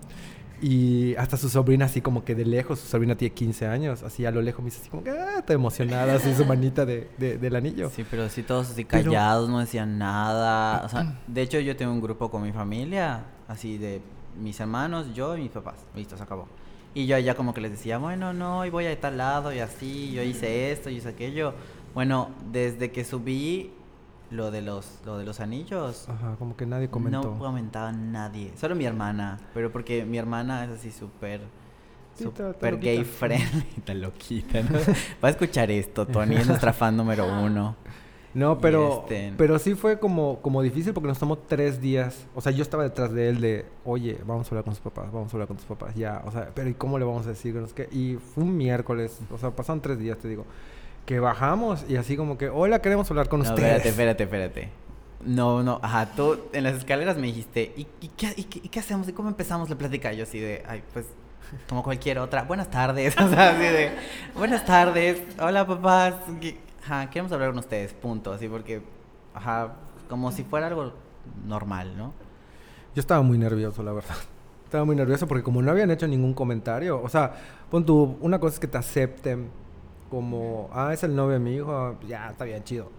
[SPEAKER 3] Y hasta su sobrina así como que de lejos, su sobrina tiene 15 años, así a lo lejos me dice así como que, ah, está emocionada, así su manita de, de- del anillo.
[SPEAKER 4] Sí, pero sí todos así
[SPEAKER 3] Pero-
[SPEAKER 4] callados, no decían nada. *clears throat* O sea, de hecho yo tengo un grupo con mi familia, así de mis hermanos, yo y mis papás. Listo, se acabó. Y yo ya como que les decía, bueno, no, hoy voy a tal lado y así, yo hice esto, yo hice aquello. Bueno, desde que subí lo de los, lo de los anillos,
[SPEAKER 3] Ajá, como que nadie comentó.
[SPEAKER 4] no comentaba nadie. Solo mi hermana, pero porque mi hermana es así súper... Súper gay friendly, *laughs* está loquita, ¿no? Va a escuchar esto, Tony, es nuestra fan número *laughs* uno.
[SPEAKER 3] No, pero,
[SPEAKER 4] este-
[SPEAKER 3] pero sí fue como, como difícil porque nos tomó tres días. O sea, yo estaba detrás de él de, oye, vamos a hablar con sus papás, vamos a hablar con tus papás, ya. O sea, pero ¿y cómo le vamos a decir? Y fue un miércoles, o sea, pasaron tres días, te digo, que bajamos y así como que, hola, queremos hablar con
[SPEAKER 4] No,
[SPEAKER 3] ustedes.
[SPEAKER 4] espérate, espérate, espérate. No, no, ajá, tú en las escaleras me dijiste, ¿y, y qué, y qué- y qué hacemos? ¿Y cómo empezamos la plática? Yo así de, ay, pues, como cualquier otra, buenas tardes, *laughs* o sea, así de, buenas tardes, hola papás, ajá, queremos hablar con ustedes, punto, así porque, ajá, como si fuera algo normal, ¿no?
[SPEAKER 3] Yo estaba muy nervioso, la verdad. *laughs* Estaba muy nervioso porque como no habían hecho ningún comentario, o sea, pon tú, una cosa es que te acepten como, ah, es el novio de mi hijo, ya, está bien, chido.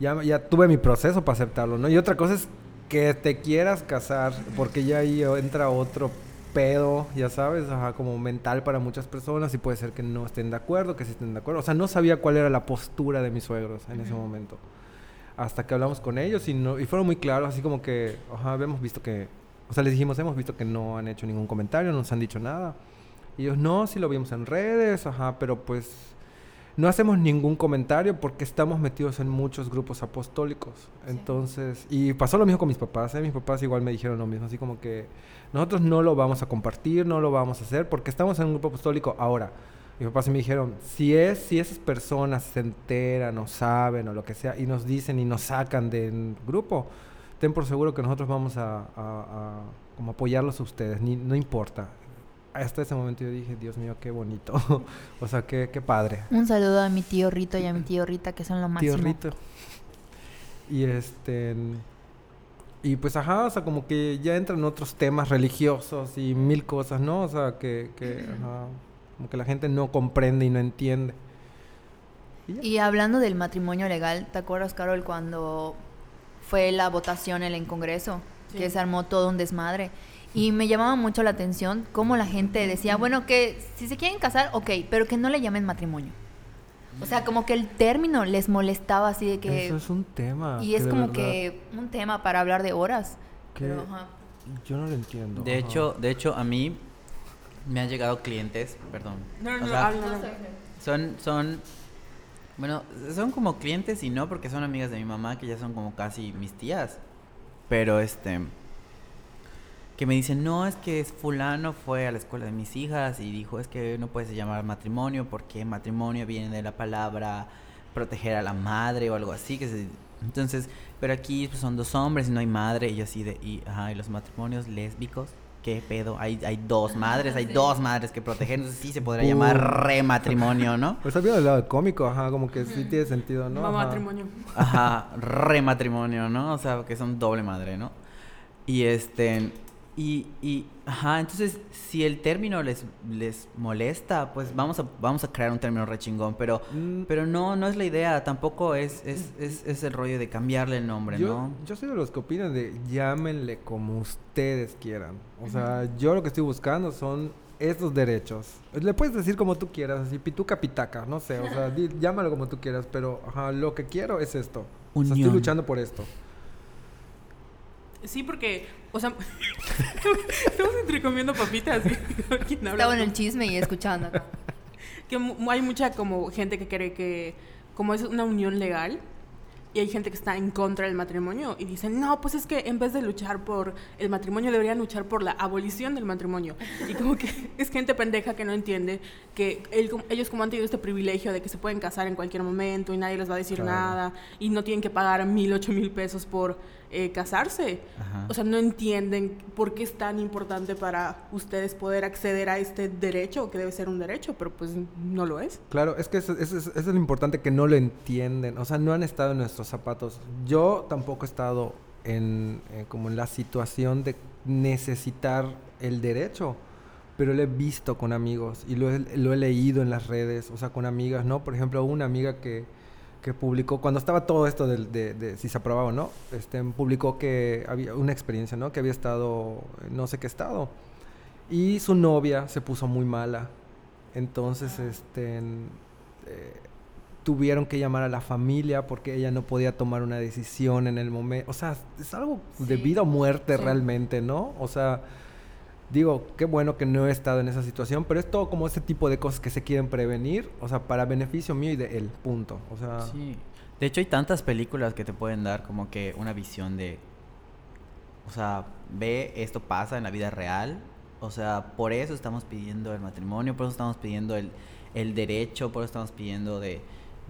[SPEAKER 3] Ya, ya tuve mi proceso para aceptarlo, ¿no? Y otra cosa es que te quieras casar, porque ya ahí entra otro pedo, ya sabes, ajá, como mental para muchas personas y puede ser que no estén de acuerdo, que sí estén de acuerdo. O sea, no sabía cuál era la postura de mis suegros en ese momento. Hasta que hablamos con ellos y, no, y fueron muy claros, así como que, ajá, habíamos visto que, o sea, les dijimos, hemos visto que no han hecho ningún comentario, no nos han dicho nada. Y ellos, no, sí lo vimos en redes, ajá, pero pues no hacemos ningún comentario porque estamos metidos en muchos grupos apostólicos. Entonces, y pasó lo mismo con mis papás, ¿eh? mis papás igual me dijeron lo mismo, así como que nosotros no lo vamos a compartir, no lo vamos a hacer porque estamos en un grupo apostólico ahora. Mis papás me dijeron, si es, si esas personas se enteran o saben o lo que sea y nos dicen y nos sacan del grupo, ten por seguro que nosotros vamos a, a- a como apoyarlos a ustedes, ni, no importa. Hasta ese momento yo dije, Dios mío, qué bonito. *laughs* o sea, qué, qué padre.
[SPEAKER 2] Un saludo a mi tío Rito y a mi tío Rita, que son lo máximo.
[SPEAKER 3] Tío Rito. Y este. Y pues, ajá, o sea, como que ya entran otros temas religiosos y mil cosas, ¿no? O sea, que, que *clears throat* ajá, como que la gente no comprende y no entiende. Y
[SPEAKER 2] hablando del matrimonio legal, ¿te acuerdas, Carol, cuando fue la votación en el Congreso?
[SPEAKER 1] Sí.
[SPEAKER 2] Que se armó todo un desmadre. Y me llamaba mucho la atención cómo la gente decía, bueno, que si se quieren casar, ok, pero que no le llamen matrimonio. O sea, como que el término les molestaba así de que...
[SPEAKER 3] Eso es un tema.
[SPEAKER 2] y es como
[SPEAKER 3] verdad
[SPEAKER 2] que un tema para hablar de horas.
[SPEAKER 3] que
[SPEAKER 2] Pero, ajá.
[SPEAKER 3] yo no lo entiendo.
[SPEAKER 4] De
[SPEAKER 3] ajá.
[SPEAKER 4] hecho, de hecho, a mí me han llegado clientes, perdón.
[SPEAKER 1] No, no,
[SPEAKER 4] o
[SPEAKER 1] no,
[SPEAKER 4] sea,
[SPEAKER 1] habla.
[SPEAKER 4] son, son, bueno, son como clientes y no porque son amigas de mi mamá que ya son como casi mis tías. Pero este, que me dicen, no, es que es fulano fue a la escuela de mis hijas y dijo, es que no puedes llamar matrimonio porque matrimonio viene de la palabra proteger a la madre o algo así. que se- Entonces, pero aquí pues, son dos hombres y no hay madre y yo así de, y, ajá, y los matrimonios lésbicos. ¿Qué pedo? Hay, hay dos madres, hay dos madres que proteger, entonces sí se podrá llamar
[SPEAKER 3] Uh.
[SPEAKER 4] rematrimonio, ¿no?
[SPEAKER 3] Pues había del lado cómico, ajá, como que sí tiene sentido, ¿no?
[SPEAKER 1] Matrimonio.
[SPEAKER 4] Ajá, rematrimonio, ¿no? O sea, que son doble madre, ¿no? Y este, y, y, ajá, entonces, si el término les, les molesta, pues vamos a, vamos a crear un término re chingón, pero,
[SPEAKER 3] Mm.
[SPEAKER 4] pero no, no es la idea, tampoco es, es, es, es el rollo de cambiarle el nombre,
[SPEAKER 3] Yo,
[SPEAKER 4] ¿no?
[SPEAKER 3] yo soy de los que opinan de llámenle como ustedes quieran. O sea, yo lo que estoy buscando son estos derechos. Le puedes decir como tú quieras, así pituca pitaca, no sé, o sea, di- *laughs* llámalo como tú quieras, pero ajá, lo que quiero es esto. O sea, estoy luchando por esto.
[SPEAKER 1] Sí, porque, o sea, *laughs* estamos entrecomiendo papitas. ¿sí? ¿Quién habla?
[SPEAKER 2] Estaba en el chisme y escuchando.
[SPEAKER 1] que mu- hay mucha como gente que cree que como es una unión legal, y hay gente que está en contra del matrimonio y dicen, no, pues es que en vez de luchar por el matrimonio, deberían luchar por la abolición del matrimonio. Y como que *laughs* es gente pendeja que no entiende que ellos como han tenido este privilegio de que se pueden casar en cualquier momento y nadie les va a decir nada y no tienen que pagar mil, ocho mil pesos por eh, casarse. O sea, no entienden por qué es tan importante para ustedes poder acceder a este derecho, que debe ser un derecho, pero pues no lo es.
[SPEAKER 3] Claro, es que eso, es lo importante que no lo entienden. O sea, no han estado en nuestros zapatos. Yo tampoco he estado en, eh, como en la situación de necesitar el derecho pero lo he visto con amigos y lo he, lo he, leído en las redes, o sea, con amigas, ¿no? Por ejemplo, una amiga que, que publicó, cuando estaba todo esto de, de, si se aprobaba o no, este, publicó que había una experiencia, ¿no? Que había estado en no sé qué estado. Y su novia se puso muy mala. Entonces, este, eh, tuvieron que llamar a la familia porque ella no podía tomar una decisión en el momento. O sea, es algo de vida o muerte realmente, ¿no? O sea, digo, qué bueno que no he estado en esa situación, pero es todo como ese tipo de cosas que se quieren prevenir, o sea, para beneficio mío y de él, punto. O sea,
[SPEAKER 4] sí. De hecho, hay tantas películas que te pueden dar como que una visión de, o sea, ve esto pasa en la vida real, o sea, por eso estamos pidiendo el matrimonio, por eso estamos pidiendo el, el derecho, por eso estamos pidiendo de,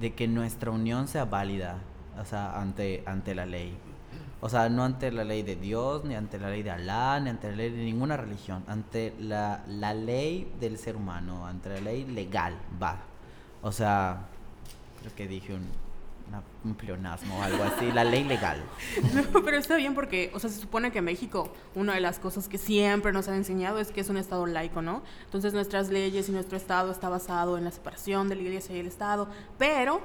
[SPEAKER 4] de que nuestra unión sea válida, o sea, ante, ante la ley. O sea, no ante la ley de Dios, ni ante la ley de Alá, ni ante la ley de ninguna religión, ante la, la ley del ser humano, ante la ley legal, va. O sea, creo que dije un, un pleonasmo o algo así, la ley legal. *laughs*
[SPEAKER 1] No, pero está bien porque, o sea, se supone que México, una de las cosas que siempre nos han enseñado es que es un Estado laico, ¿no? Entonces nuestras leyes y nuestro Estado está basado en la separación de la Iglesia y el Estado, pero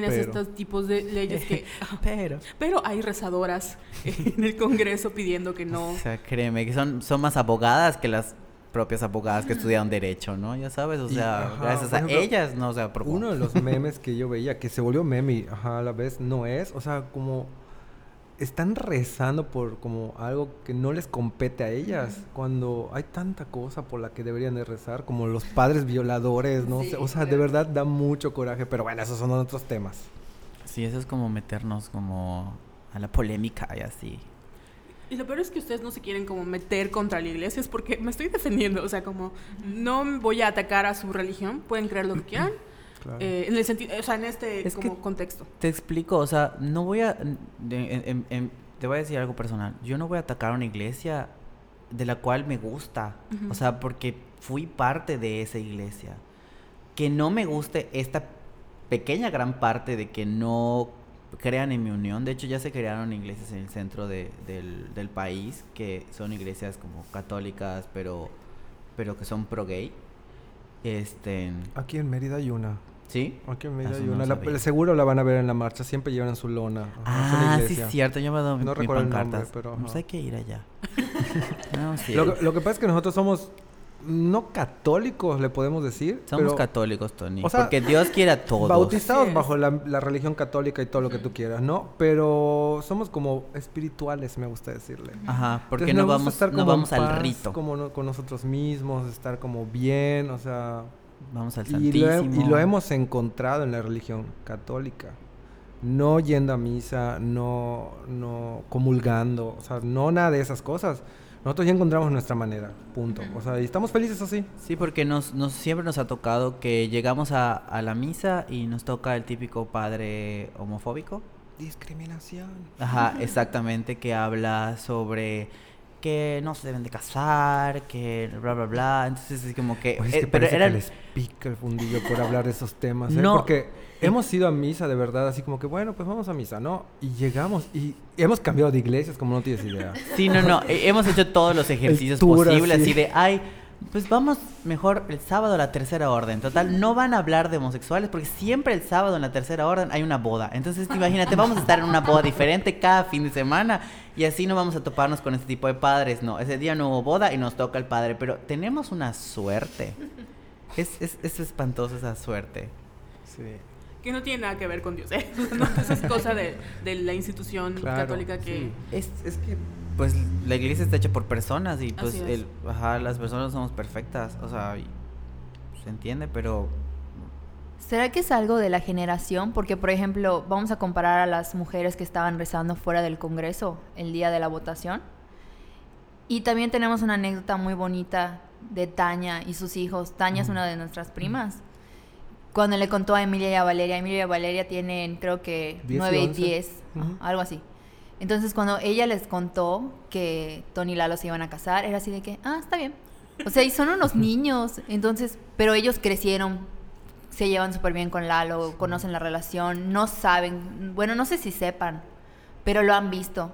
[SPEAKER 1] tienes estos tipos de leyes que... *laughs*
[SPEAKER 4] pero...
[SPEAKER 1] Pero hay rezadoras en el Congreso pidiendo que no...
[SPEAKER 4] O sea, créeme, que son, son más abogadas que las propias abogadas que estudiaron derecho, ¿no? Ya sabes, o sea, gracias a ellas no se aprobó.
[SPEAKER 3] Uno de los *laughs* memes que yo veía que se volvió meme ajá, a la vez no es, o sea, como están rezando por como algo que no les compete a ellas cuando hay tanta cosa por la que deberían de rezar como los padres violadores no o sea de verdad da mucho coraje pero bueno esos son otros temas.
[SPEAKER 4] Sí eso es como meternos como a la polémica y así.
[SPEAKER 1] Y lo peor es que ustedes no se quieren como meter contra la iglesia es porque me estoy defendiendo o sea como no voy a atacar a su religión pueden creer lo que quieran eh, en el sentido, o sea, en este como contexto.
[SPEAKER 4] Te explico, o sea, no voy a, te voy a decir algo personal. Yo no voy a atacar a una iglesia de la cual me gusta, o sea, porque fui parte de esa iglesia. Que no me guste esta pequeña gran parte de que no crean en mi unión. De hecho, ya se crearon iglesias en el centro de, del, del, país que son iglesias como católicas, pero, pero que son pro gay. Este...
[SPEAKER 3] Aquí en Mérida hay una.
[SPEAKER 4] ¿Sí?
[SPEAKER 3] Medio hay una. seguro la van a ver en la marcha. Siempre llevan su lona.
[SPEAKER 4] ah, sí, cierto. Yo me doy no recuerdo el nombre, pero... Pues hay que ir allá. *laughs*
[SPEAKER 3] no, sí. lo, lo, que pasa es que nosotros somos no católicos, le podemos decir.
[SPEAKER 4] Somos católicos, Tony. porque Dios quiere a todos.
[SPEAKER 3] Bautizados bajo la, religión católica y todo lo que tú quieras, ¿no? Pero somos como espirituales, me gusta decirle.
[SPEAKER 4] Ajá, porque no vamos, no vamos al rito.
[SPEAKER 3] Como con nosotros mismos, estar como bien, o sea...
[SPEAKER 4] Vamos al Santísimo.
[SPEAKER 3] Y lo, hemos encontrado en la religión católica. No yendo a misa, no, no comulgando, o sea, no nada de esas cosas. Nosotros ya encontramos nuestra manera, punto. O sea, y estamos felices así.
[SPEAKER 4] Sí, porque nos, nos siempre nos ha tocado que llegamos a, a la misa y nos toca el típico padre homofóbico.
[SPEAKER 3] Discriminación.
[SPEAKER 4] Ajá, exactamente, que habla sobre que no se deben de casar, que bla, bla, bla. Entonces es como que...
[SPEAKER 3] es que eh, pero era... que les pica el fundillo por hablar de esos temas, ¿eh? No. Porque hemos ido a misa de verdad, así como que, bueno, pues vamos a misa, ¿no? Y llegamos y hemos cambiado de iglesias como no tienes idea.
[SPEAKER 4] Sí, no, no. Eh, hemos hecho todos los ejercicios posibles, así de, ay pues vamos mejor el sábado a la tercera orden. Total, no van a hablar de homosexuales porque siempre el sábado en la tercera orden hay una boda. Entonces, imagínate, vamos a estar en una boda diferente cada fin de semana y así no vamos a toparnos con este tipo de padres. No, ese día no hubo boda y nos toca el padre, pero tenemos una suerte. Es, es, es espantosa esa suerte.
[SPEAKER 1] Sí. Que no tiene nada que ver con Dios, ¿eh? *laughs* No, eso es cosa de, de la institución católica que...
[SPEAKER 4] Es, es que pues la iglesia está hecha por personas y pues el, ajá, las personas somos perfectas, o sea, se entiende, pero
[SPEAKER 2] ¿Será que es algo de la generación? Porque, por ejemplo, vamos a comparar a las mujeres que estaban rezando fuera del Congreso el día de la votación. Y también tenemos una anécdota muy bonita de Tania y sus hijos. Tania es una de nuestras primas. Cuando le contó a Emilia y a Valeria, Emilia y Valeria tienen creo que
[SPEAKER 3] 10 y
[SPEAKER 2] 9 y
[SPEAKER 3] 11.
[SPEAKER 2] 10,
[SPEAKER 3] Ujú.
[SPEAKER 2] ajá, algo así. Entonces cuando ella les contó que Tony y Lalo se iban a casar, era así de que, ah, está bien. O sea, y son unos niños, entonces, pero ellos crecieron, se llevan súper bien con Lalo, conocen la relación, no saben, bueno, no sé si sepan, pero lo han visto.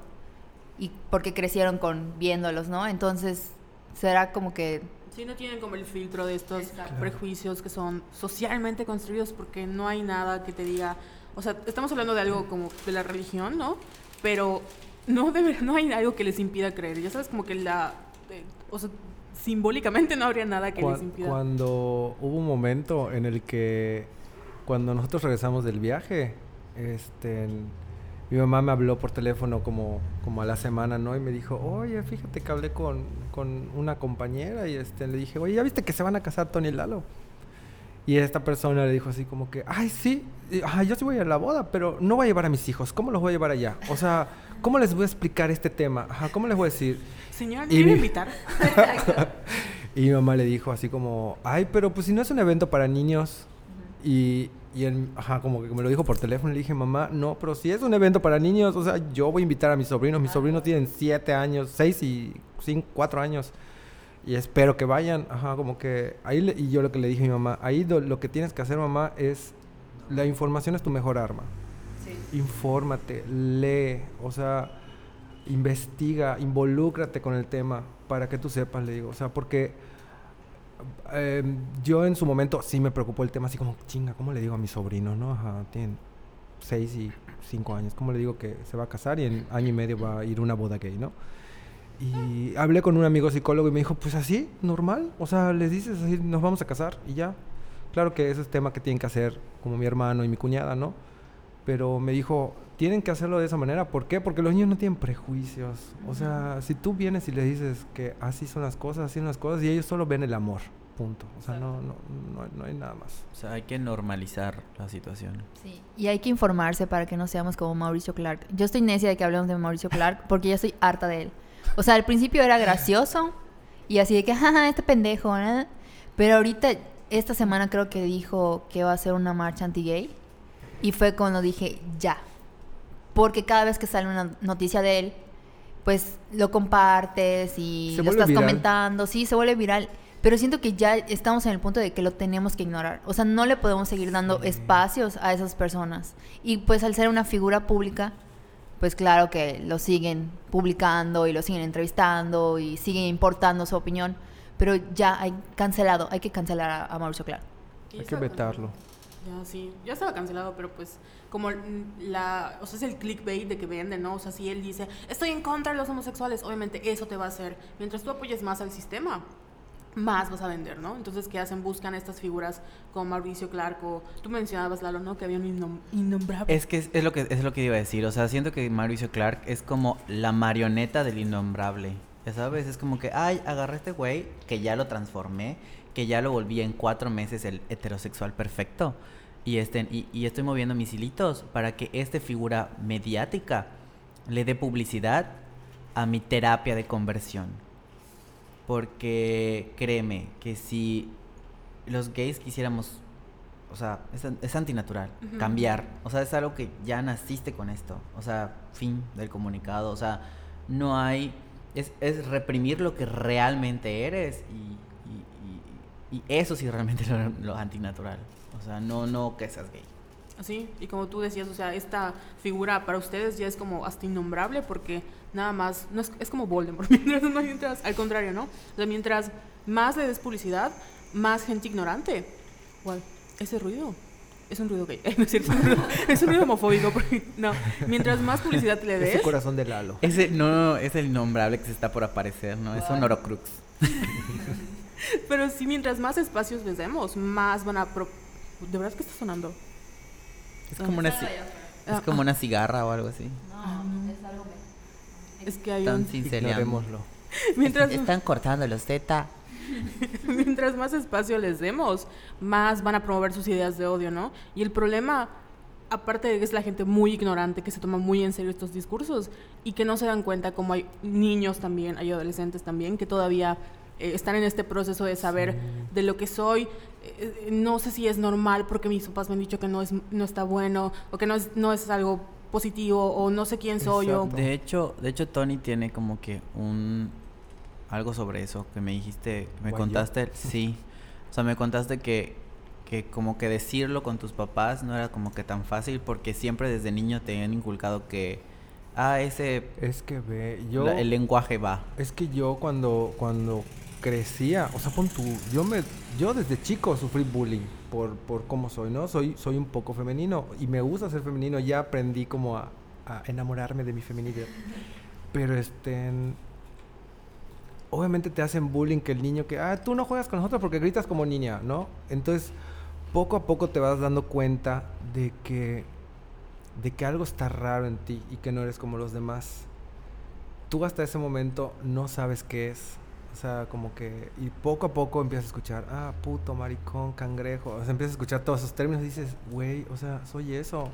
[SPEAKER 2] Y porque crecieron con viéndolos, ¿no? Entonces, será como que
[SPEAKER 1] Sí, no tienen como el filtro de estos
[SPEAKER 2] Exacto.
[SPEAKER 1] prejuicios que son socialmente construidos porque no hay nada que te diga, o sea, estamos hablando de algo como de la religión, ¿no? Pero no debe- no hay algo que les impida creer, ya sabes, como que la, eh, o sea, simbólicamente no habría nada que les impida.
[SPEAKER 3] Cuando hubo un momento en el que, cuando nosotros regresamos del viaje, este, mi mamá me habló por teléfono como, como a la semana, ¿no? Y me dijo, oye, fíjate que hablé con, con una compañera y este, le dije, oye, ¿ya viste que se van a casar Tony y Lalo? Y esta persona le dijo así como que, ay, sí, y, ajá, yo sí voy a la boda, pero no voy a llevar a mis hijos. ¿Cómo los voy a llevar allá? O sea, ¿cómo les voy a explicar este tema? Ajá, ¿cómo les voy a decir?
[SPEAKER 1] Señora, ¿me
[SPEAKER 3] y
[SPEAKER 1] quiere
[SPEAKER 3] mi-
[SPEAKER 1] invitar? *laughs*
[SPEAKER 3] Y mi mamá le dijo así como, ay, pero pues si no es un evento para niños. Y, y él, ajá, como que me lo dijo por teléfono. Le dije, mamá, no, pero si es un evento para niños, o sea, yo voy a invitar a mis sobrinos. Mis sobrinos tienen siete años, seis y cinco, cuatro años. Y espero que vayan, ajá, como que ahí, le- y yo lo que le dije a mi mamá, ahí lo, lo que tienes que hacer, mamá, es, la información es tu mejor arma. Infórmate, lee, o sea, investiga, involúcrate con el tema para que tú sepas, le digo. O sea, porque eh, yo en su momento sí me preocupó el tema, así como, chinga, ¿cómo le digo a mis sobrinos, no? Ajá, tienen seis y cinco años. ¿Cómo le digo que se va a casar y en año y medio va a ir a una boda gay, no? Y hablé con un amigo psicólogo y me dijo, pues así, normal. O sea, les dices así, nos vamos a casar y ya. Claro que ese es tema que tienen que hacer como mi hermano y mi cuñada, ¿no? Pero me dijo, tienen que hacerlo de esa manera. ¿Por qué? Porque los niños no tienen prejuicios. O sea, si tú vienes y les dices que así son las cosas, así son las cosas, y ellos solo ven el amor, punto. O sea, no, no, no, no hay nada más.
[SPEAKER 4] O sea, hay que normalizar la situación.
[SPEAKER 2] Sí, y hay que informarse para que no seamos como Mauricio Clark. Yo estoy necia de que hablemos de Mauricio Clark porque ya estoy harta de él. O sea, al principio era gracioso y así de que, jaja, este pendejo, ¿no? Pero ahorita, esta semana creo que dijo que va a hacer una marcha anti-gay y fue cuando dije, ya. Porque cada vez que sale una noticia de él, pues lo compartes y
[SPEAKER 3] Se
[SPEAKER 2] lo estás
[SPEAKER 3] viral.
[SPEAKER 2] comentando, sí, se vuelve viral. Pero siento que ya estamos en el punto de que lo tenemos que ignorar. O sea, no le podemos seguir dando espacios a esas personas. Y pues al ser una figura pública, pues claro que lo siguen publicando y lo siguen entrevistando y siguen importando su opinión. Pero ya hay cancelado, hay que cancelar a, a Mauricio Clark.
[SPEAKER 1] Y
[SPEAKER 3] Hay que vetarlo.
[SPEAKER 1] cancelado. Ya, sí. Ya estaba cancelado, pero pues como la... O sea, es el clickbait de que venden, ¿no? O sea, si él dice, estoy en contra de los homosexuales, obviamente eso te va a hacer. Mientras tú apoyes más al sistema, más vas a vender, ¿no? Entonces, ¿qué hacen? Buscan estas figuras como Mauricio Clark o... Tú mencionabas, Lalo, ¿no? Que había un innom- innombrable.
[SPEAKER 4] Es que es, lo que es lo que iba a decir. O sea, siento que Mauricio Clark es como la marioneta del innombrable. Ya sabes, es como que, ay, agarré este güey que ya lo transformé, que ya lo volví en cuatro meses el heterosexual perfecto. Y, este, y estoy moviendo mis hilitos para que esta figura mediática le dé publicidad a mi terapia de conversión. Porque créeme que si los gays quisiéramos, o sea, es, es antinatural, cambiar. O sea, es algo que ya naciste con esto. O sea, fin del comunicado. O sea, no hay... Es, es reprimir lo que realmente eres y, y- y- y eso sí realmente es *laughs* lo, lo antinatural. O sea, no, no que seas gay.
[SPEAKER 1] Así, y como tú decías, o sea, esta figura para ustedes ya es como hasta innombrable porque nada más, no es, es como Voldemort, *laughs* mientras, no, mientras, al contrario, ¿no? O sea, mientras más le des publicidad, más gente ignorante. Igual, ese ruido es un ruido gay, *laughs* no es cierto, es un ruido, es un ruido homofóbico, *laughs* porque, no, mientras más publicidad le
[SPEAKER 3] Ese
[SPEAKER 1] des,
[SPEAKER 3] corazón de Lalo.
[SPEAKER 4] Ese no es el innombrable que se está por aparecer, ¿no? Es un Orocrux.
[SPEAKER 1] pero sí, mientras más espacios les demos, más van a... pro- ¿De verdad que está sonando?
[SPEAKER 4] Es como una, es como una cigarra o algo así.
[SPEAKER 2] No, es algo
[SPEAKER 1] Es que hay
[SPEAKER 4] Tan
[SPEAKER 1] un... *laughs* Mientras,
[SPEAKER 4] Están cortando los Z. *laughs*
[SPEAKER 1] mientras más espacio les demos, más van a promover sus ideas de odio, ¿no? Y el problema, aparte de que es la gente muy ignorante, que se toma muy en serio estos discursos y que no se dan cuenta como hay niños también, hay adolescentes también, que todavía eh, están en este proceso de saber de lo que soy. Eh, no sé si es normal porque mis papás me han dicho que no, es, no está bueno o que no es, no es algo positivo o no sé quién soy yo.
[SPEAKER 4] De hecho, de hecho Tony tiene como que un algo sobre eso que me dijiste, me contaste, *laughs* sí. O sea, me contaste que que como que decirlo con tus papás no era como que tan fácil porque siempre desde niño te han inculcado que ah ese
[SPEAKER 3] es que ve yo
[SPEAKER 4] el lenguaje va
[SPEAKER 3] es que yo cuando cuando crecía, o sea, pon tú, yo me yo desde chico sufrí bullying por, por cómo soy, ¿no? Soy soy un poco femenino y me gusta ser femenino, ya aprendí como a, a enamorarme de mi feminidad. Pero este obviamente te hacen bullying que el niño que, ah, tú no juegas con nosotros porque gritas como niña, ¿no? Entonces, poco a poco te vas dando cuenta de que de que algo está raro en ti y que no eres como los demás. Tú hasta ese momento no sabes qué es. O sea, como que... Y poco a poco empiezas a escuchar, ah, puto, maricón, cangrejo. O sea, empiezas a escuchar todos esos términos y dices, güey, o sea, soy eso.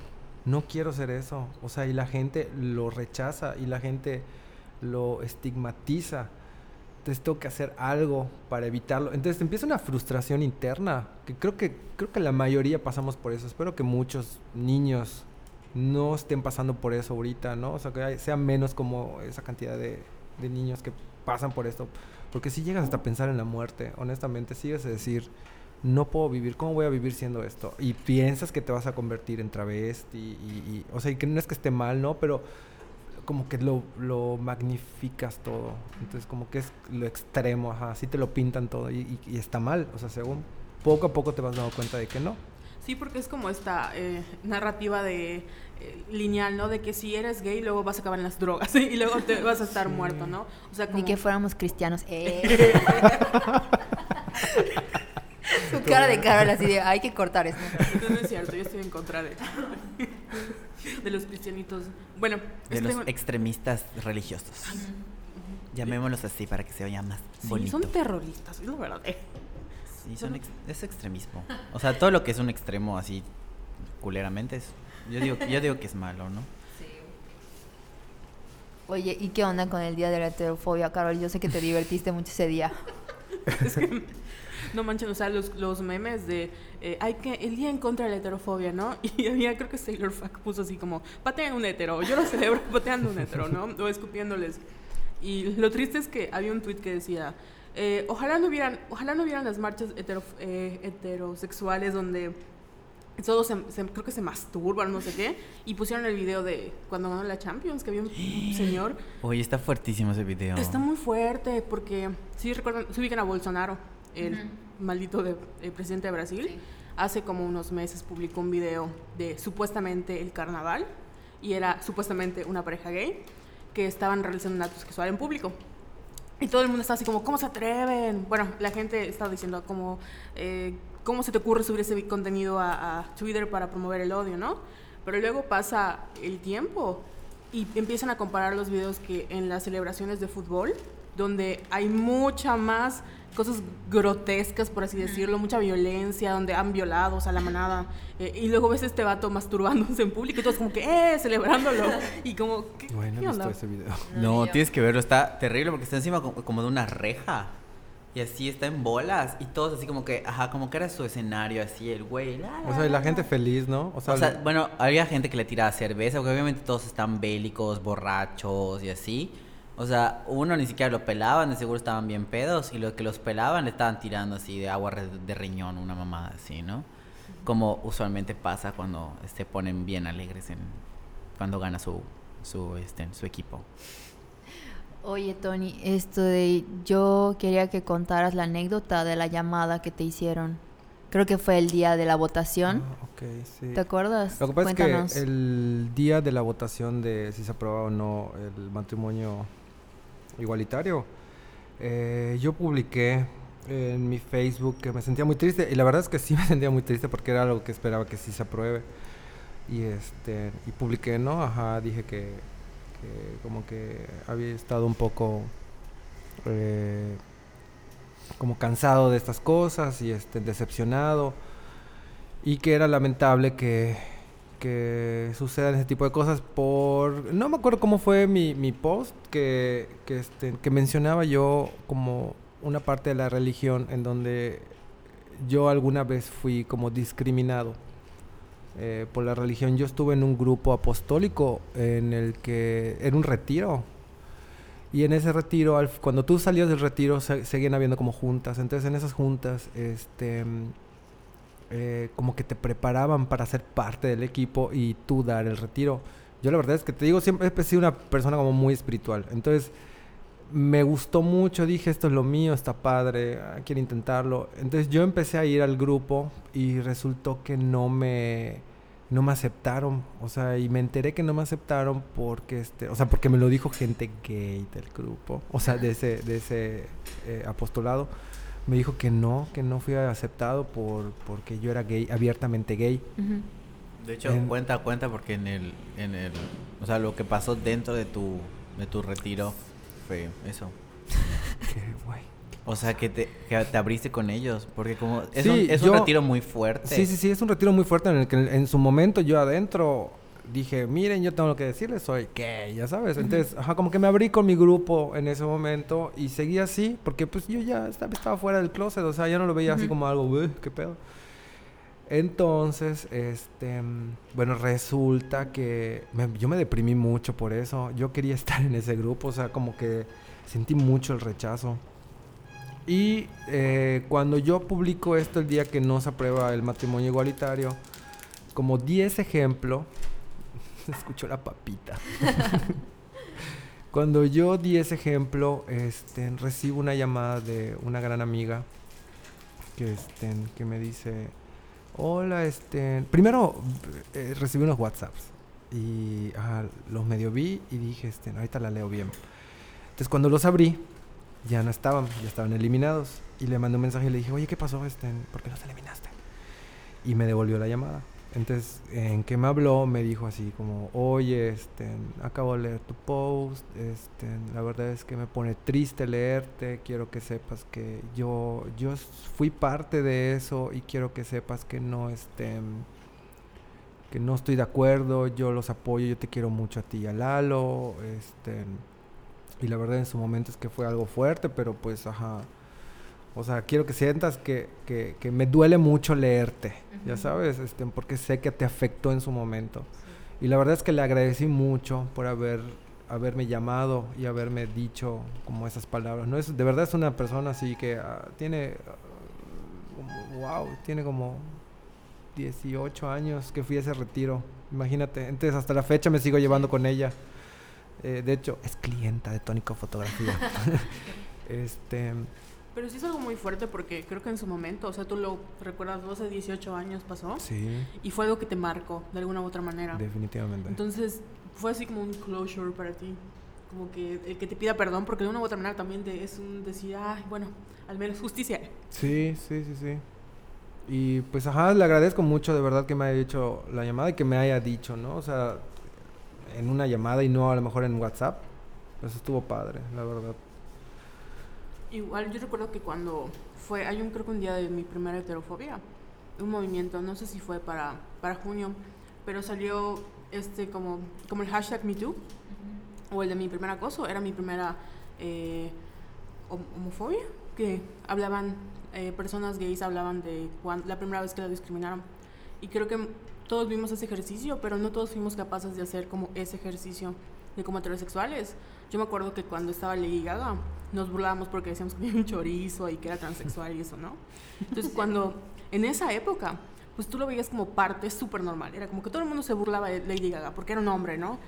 [SPEAKER 3] No quiero ser eso. O sea, y la gente lo rechaza y la gente lo estigmatiza. Entonces tengo que hacer algo para evitarlo. Entonces empieza una frustración interna, que creo que creo que la mayoría pasamos por eso. Espero que muchos niños no estén pasando por eso ahorita, ¿no? O sea, que sea menos como esa cantidad de, de niños que pasan por esto. Porque si llegas hasta pensar en la muerte, honestamente, sigues a decir, no puedo vivir, ¿cómo voy a vivir siendo esto? Y piensas que te vas a convertir en travesti, y, o sea, y que no es que esté mal, ¿no? Pero como que lo, lo magnificas todo. Entonces, como que es lo extremo, ajá, así te lo pintan todo, y, y está mal, o sea, según poco a poco te vas dando cuenta de que no.
[SPEAKER 1] Sí, porque es como esta eh, narrativa de lineal, ¿no? De que si eres gay luego vas a acabar en las drogas y luego te *laughs* vas a estar muerto, ¿no?
[SPEAKER 2] O sea, como... Ni que fuéramos cristianos. Eh. *laughs* Su cara de Carol así de, hay que cortar esto.
[SPEAKER 1] No, es cierto, yo estoy en contra de, *laughs* de los cristianitos. Bueno.
[SPEAKER 4] De este los extremistas religiosos. Llamémoslos así para que se oiga más
[SPEAKER 1] sí, son terroristas, es la verdad.
[SPEAKER 4] Sí, son es extremismo. O sea, todo lo que es un extremo así culeramente es yo digo, yo digo que es malo, ¿no? Sí.
[SPEAKER 2] Oye, ¿y qué onda con el día de la heterofobia, Carol? Yo sé que te divertiste mucho ese día. *laughs*
[SPEAKER 1] no manchen, o sea, los, los memes de eh, hay que el día en contra de la heterofobia, ¿no? *laughs* Y había, creo que Sailor Fuck puso así como, patean un hetero, yo lo celebro *laughs* pateando un hetero, ¿no? O escupiéndoles. Y lo triste es que había un tweet que decía, eh, ojalá no hubieran, ojalá no hubieran las marchas hetero, eh, heterosexuales donde todos se, creo que se masturban, no sé qué, y pusieron el video de cuando ganó la Champions, que había un *gasps* señor.
[SPEAKER 4] Oye, está fuertísimo ese video.
[SPEAKER 1] Está muy fuerte, porque si recuerdan, se ubican a Bolsonaro, el maldito de, presidente de Brasil. Hace como unos meses publicó un video de supuestamente el carnaval, y era supuestamente una pareja gay que estaban realizando un acto sexual en público. Y todo el mundo está así como, ¿cómo se atreven? Bueno, la gente está diciendo como, eh, ¿cómo se te ocurre subir ese contenido a, Twitter para promover el odio, no? Pero luego pasa el tiempo y empiezan a comparar los videos que en las celebraciones de fútbol, donde hay mucha más cosas grotescas, por así decirlo, mucha violencia, donde han violado a la manada, eh, y luego ves este vato masturbándose en público y todos como que, ¡eh! celebrándolo. *laughs* Y como, ¿qué,
[SPEAKER 3] bueno,
[SPEAKER 1] ¿qué
[SPEAKER 3] onda? Ese video.
[SPEAKER 4] No, tienes que verlo, está terrible porque está encima como de una reja. Y así está en bolas. Y todos así como que, ajá, como que era su escenario, así el güey.
[SPEAKER 3] o sea, y la gente feliz, ¿no?
[SPEAKER 4] O sea, bueno, había gente que le tiraba cerveza, porque obviamente todos están bélicos, borrachos y así. O sea, uno ni siquiera lo pelaban, de seguro estaban bien pedos. Y los que los pelaban le estaban tirando así de agua de riñón, una mamada así, ¿no? Como usualmente pasa cuando se ponen bien alegres en cuando gana su, su, este, su equipo.
[SPEAKER 2] Oye, Tony, esto de yo quería que contaras la anécdota de la llamada que te hicieron. Creo que fue el día de la votación.
[SPEAKER 3] Ah, sí.
[SPEAKER 2] ¿Te acuerdas?
[SPEAKER 3] Lo que pasa es que el día de la votación de si se aprueba o no el matrimonio igualitario, eh, yo publiqué en mi Facebook que me sentía muy triste y la verdad es que sí *laughs* me sentía muy triste porque era algo que esperaba que sí se apruebe y este y publiqué no ajá dije que como que había estado un poco eh, como cansado de estas cosas y este, decepcionado. Y que era lamentable que, que sucedan ese tipo de cosas por... No me acuerdo cómo fue mi, mi post que, que, este, que mencionaba yo como una parte de la religión en donde yo alguna vez fui como discriminado eh, por la religión. Yo estuve en un grupo apostólico en el que era un retiro. Y en ese retiro, cuando tú salías del retiro, se- seguían habiendo como juntas. Entonces, en esas juntas, este, eh, como que te preparaban para ser parte del equipo y tú dar el retiro. Yo la verdad es que te digo, siempre he sido una persona como muy espiritual. Entonces, me gustó mucho, dije, esto es lo mío, está padre, ah, quiero intentarlo. Entonces yo empecé a ir al grupo y resultó que no me, no me aceptaron. O sea, y me enteré que no me aceptaron porque, este, o sea, porque me lo dijo gente gay del grupo, o sea, de ese, de ese eh, apostolado. Me dijo que no, que no fui aceptado por, porque yo era gay, abiertamente gay.
[SPEAKER 4] De hecho,
[SPEAKER 3] En-
[SPEAKER 4] cuenta, cuenta porque en el, en el, o sea, lo que pasó dentro de tu, de tu retiro fue eso. *laughs*
[SPEAKER 3] Qué guay.
[SPEAKER 4] O sea, que te, que te abriste con ellos, porque como es,
[SPEAKER 3] Sí,
[SPEAKER 4] un, es un
[SPEAKER 3] yo-
[SPEAKER 4] retiro muy fuerte.
[SPEAKER 3] Sí, sí, sí, es un retiro muy fuerte en el que en su momento yo adentro dije, miren, yo tengo lo que decirles, soy gay, ya sabes. Entonces, ajá, como que me abrí con mi grupo en ese momento y seguí así, porque pues yo ya estaba, estaba fuera del closet, o sea, yo no lo veía así como algo, "Uy, qué pedo. Entonces, este, bueno, resulta que me- yo me deprimí mucho por eso. Yo quería *laughs* estar en ese grupo, o sea, como que sentí mucho el rechazo. Y eh, cuando yo publico esto el día que no se aprueba el matrimonio igualitario, como 10 ejemplos, *laughs* escucho la papita. *laughs* cuando yo di ese ejemplo, este, recibo una llamada de una gran amiga que, este, que me dice, hola, este, primero eh, recibí unos WhatsApps y ah, los medio vi y dije, este, ahorita la leo bien. Entonces cuando los abrí, ya no estaban, ya estaban eliminados. Y le mandé un mensaje y le dije, oye, ¿qué pasó? Este, ¿Por qué los eliminaste? Y me devolvió la llamada. Entonces, en que me habló, me dijo así como, oye, este, acabo de leer tu post, este, la verdad es que me pone triste leerte, quiero que sepas que yo, yo fui parte de eso y quiero que sepas que no, este, que no estoy de acuerdo, yo los apoyo, yo te quiero mucho a ti y a Lalo, este, y la verdad en su momento es que fue algo fuerte, pero pues, ajá. O sea, quiero que sientas que, que, que me duele mucho leerte, ya sabes, este, porque sé que te afectó en su momento. Y la verdad es que le agradecí mucho por haber haberme llamado y haberme dicho como esas palabras. No es de verdad es una persona así que ah, tiene ah, wow, tiene como 18 años que fui a ese retiro. Imagínate, entonces hasta la fecha me sigo llevando con ella. Eh, de hecho, es clienta de Tónico Fotografía. *laughs* *laughs* este,
[SPEAKER 1] Pero sí es algo muy fuerte porque creo que en su momento, o sea, tú lo recuerdas, 12, 18 años pasó
[SPEAKER 3] sí,
[SPEAKER 1] y fue algo que te marcó de alguna u otra manera.
[SPEAKER 3] definitivamente.
[SPEAKER 1] Entonces fue así como un closure para ti. Como que el que te pida perdón, porque de una u otra manera también te- es un decir, ay, bueno, al menos justicia.
[SPEAKER 3] Sí, sí, sí, sí. Y pues, ajá, le agradezco mucho de verdad que me haya hecho la llamada y que me haya dicho, ¿no? O sea, en una llamada y no a lo mejor en WhatsApp. Pues estuvo padre, la verdad.
[SPEAKER 1] Igual yo recuerdo que cuando fue, hay un creo que un día de mi primera heterofobia, un movimiento, no sé si fue para, para junio, pero salió este como, como el hashtag MeToo o el de mi primer acoso, era mi primera eh, hom- homofobia, que hablaban, eh, personas gays hablaban de cuan- la primera vez que la discriminaron. Y creo que todos vimos ese ejercicio, pero no todos fuimos capaces de hacer como ese ejercicio de como heterosexuales. Yo me acuerdo que cuando estaba Lady Gaga nos burlábamos porque decíamos que tenía un chorizo y que era transexual y eso, ¿no? Entonces *laughs* cuando en esa época, pues tú lo veías como parte súper normal. Era como que todo el mundo se burlaba de Lady Gaga porque era un hombre, ¿no?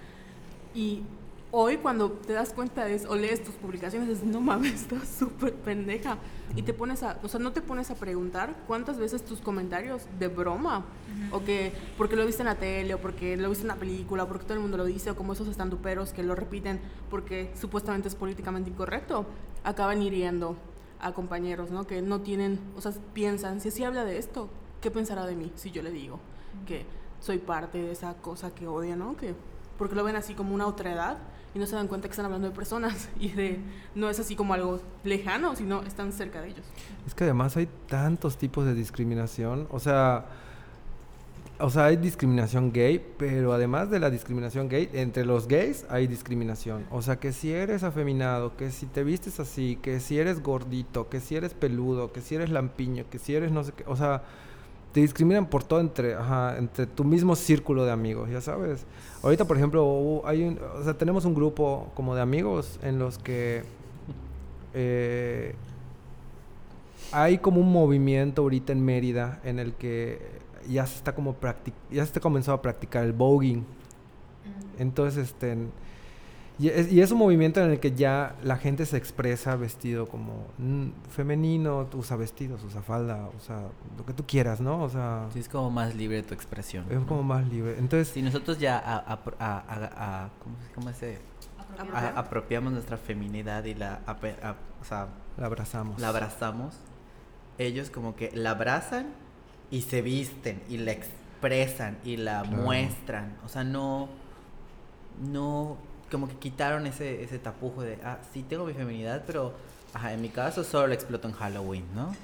[SPEAKER 1] Y hoy cuando te das cuenta eso, o lees tus publicaciones, dices, no mames, *laughs* estás súper pendeja. Y te pones a, o sea, no te pones a preguntar cuántas veces tus comentarios de broma, o que porque lo viste en la tele, o porque lo viste en la película, o porque todo el mundo lo dice, o como esos estanduperos que lo repiten porque supuestamente es políticamente incorrecto, acaban hiriendo a compañeros, ¿no? Que no tienen, o sea, piensan, si así habla de esto, ¿qué pensará de mí si yo le digo que soy parte de esa cosa que odia, ¿no? Que porque lo ven así como una otra edad y no se dan cuenta que están hablando de personas *laughs* y de no es así como algo lejano, sino están cerca de ellos.
[SPEAKER 3] Es que además hay tantos tipos de discriminación, o sea, o sea, hay discriminación gay, pero además de la discriminación gay, entre los gays hay discriminación. O sea, que si eres afeminado, que si te vistes así, que si eres gordito, que si eres peludo, que si eres lampiño, que si eres no sé qué, o sea, te discriminan por todo entre, ajá, entre tu mismo círculo de amigos, ya sabes. Ahorita, por ejemplo, hay un, o sea, tenemos un grupo como de amigos en los que eh, hay como un movimiento ahorita en Mérida en el que ya se está como ya se está comenzó a practicar el voguing. Entonces, este y es, un movimiento en el que ya la gente se expresa vestido como femenino, usa vestidos, usa falda, o sea, lo que tú quieras, ¿no? O sea...
[SPEAKER 4] Sí, es como más libre tu expresión.
[SPEAKER 3] Es como más libre. Entonces...
[SPEAKER 4] Si nosotros ya a, ¿cómo, se apropiamos nuestra feminidad y la, o sea,
[SPEAKER 3] la abrazamos.
[SPEAKER 4] La abrazamos. Ellos como que la abrazan y se visten y la expresan y la muestran. O sea, no, no, como que quitaron ese, ese tapujo de, ah, sí tengo mi feminidad, pero ajá, en mi caso solo la exploto en Halloween, ¿no?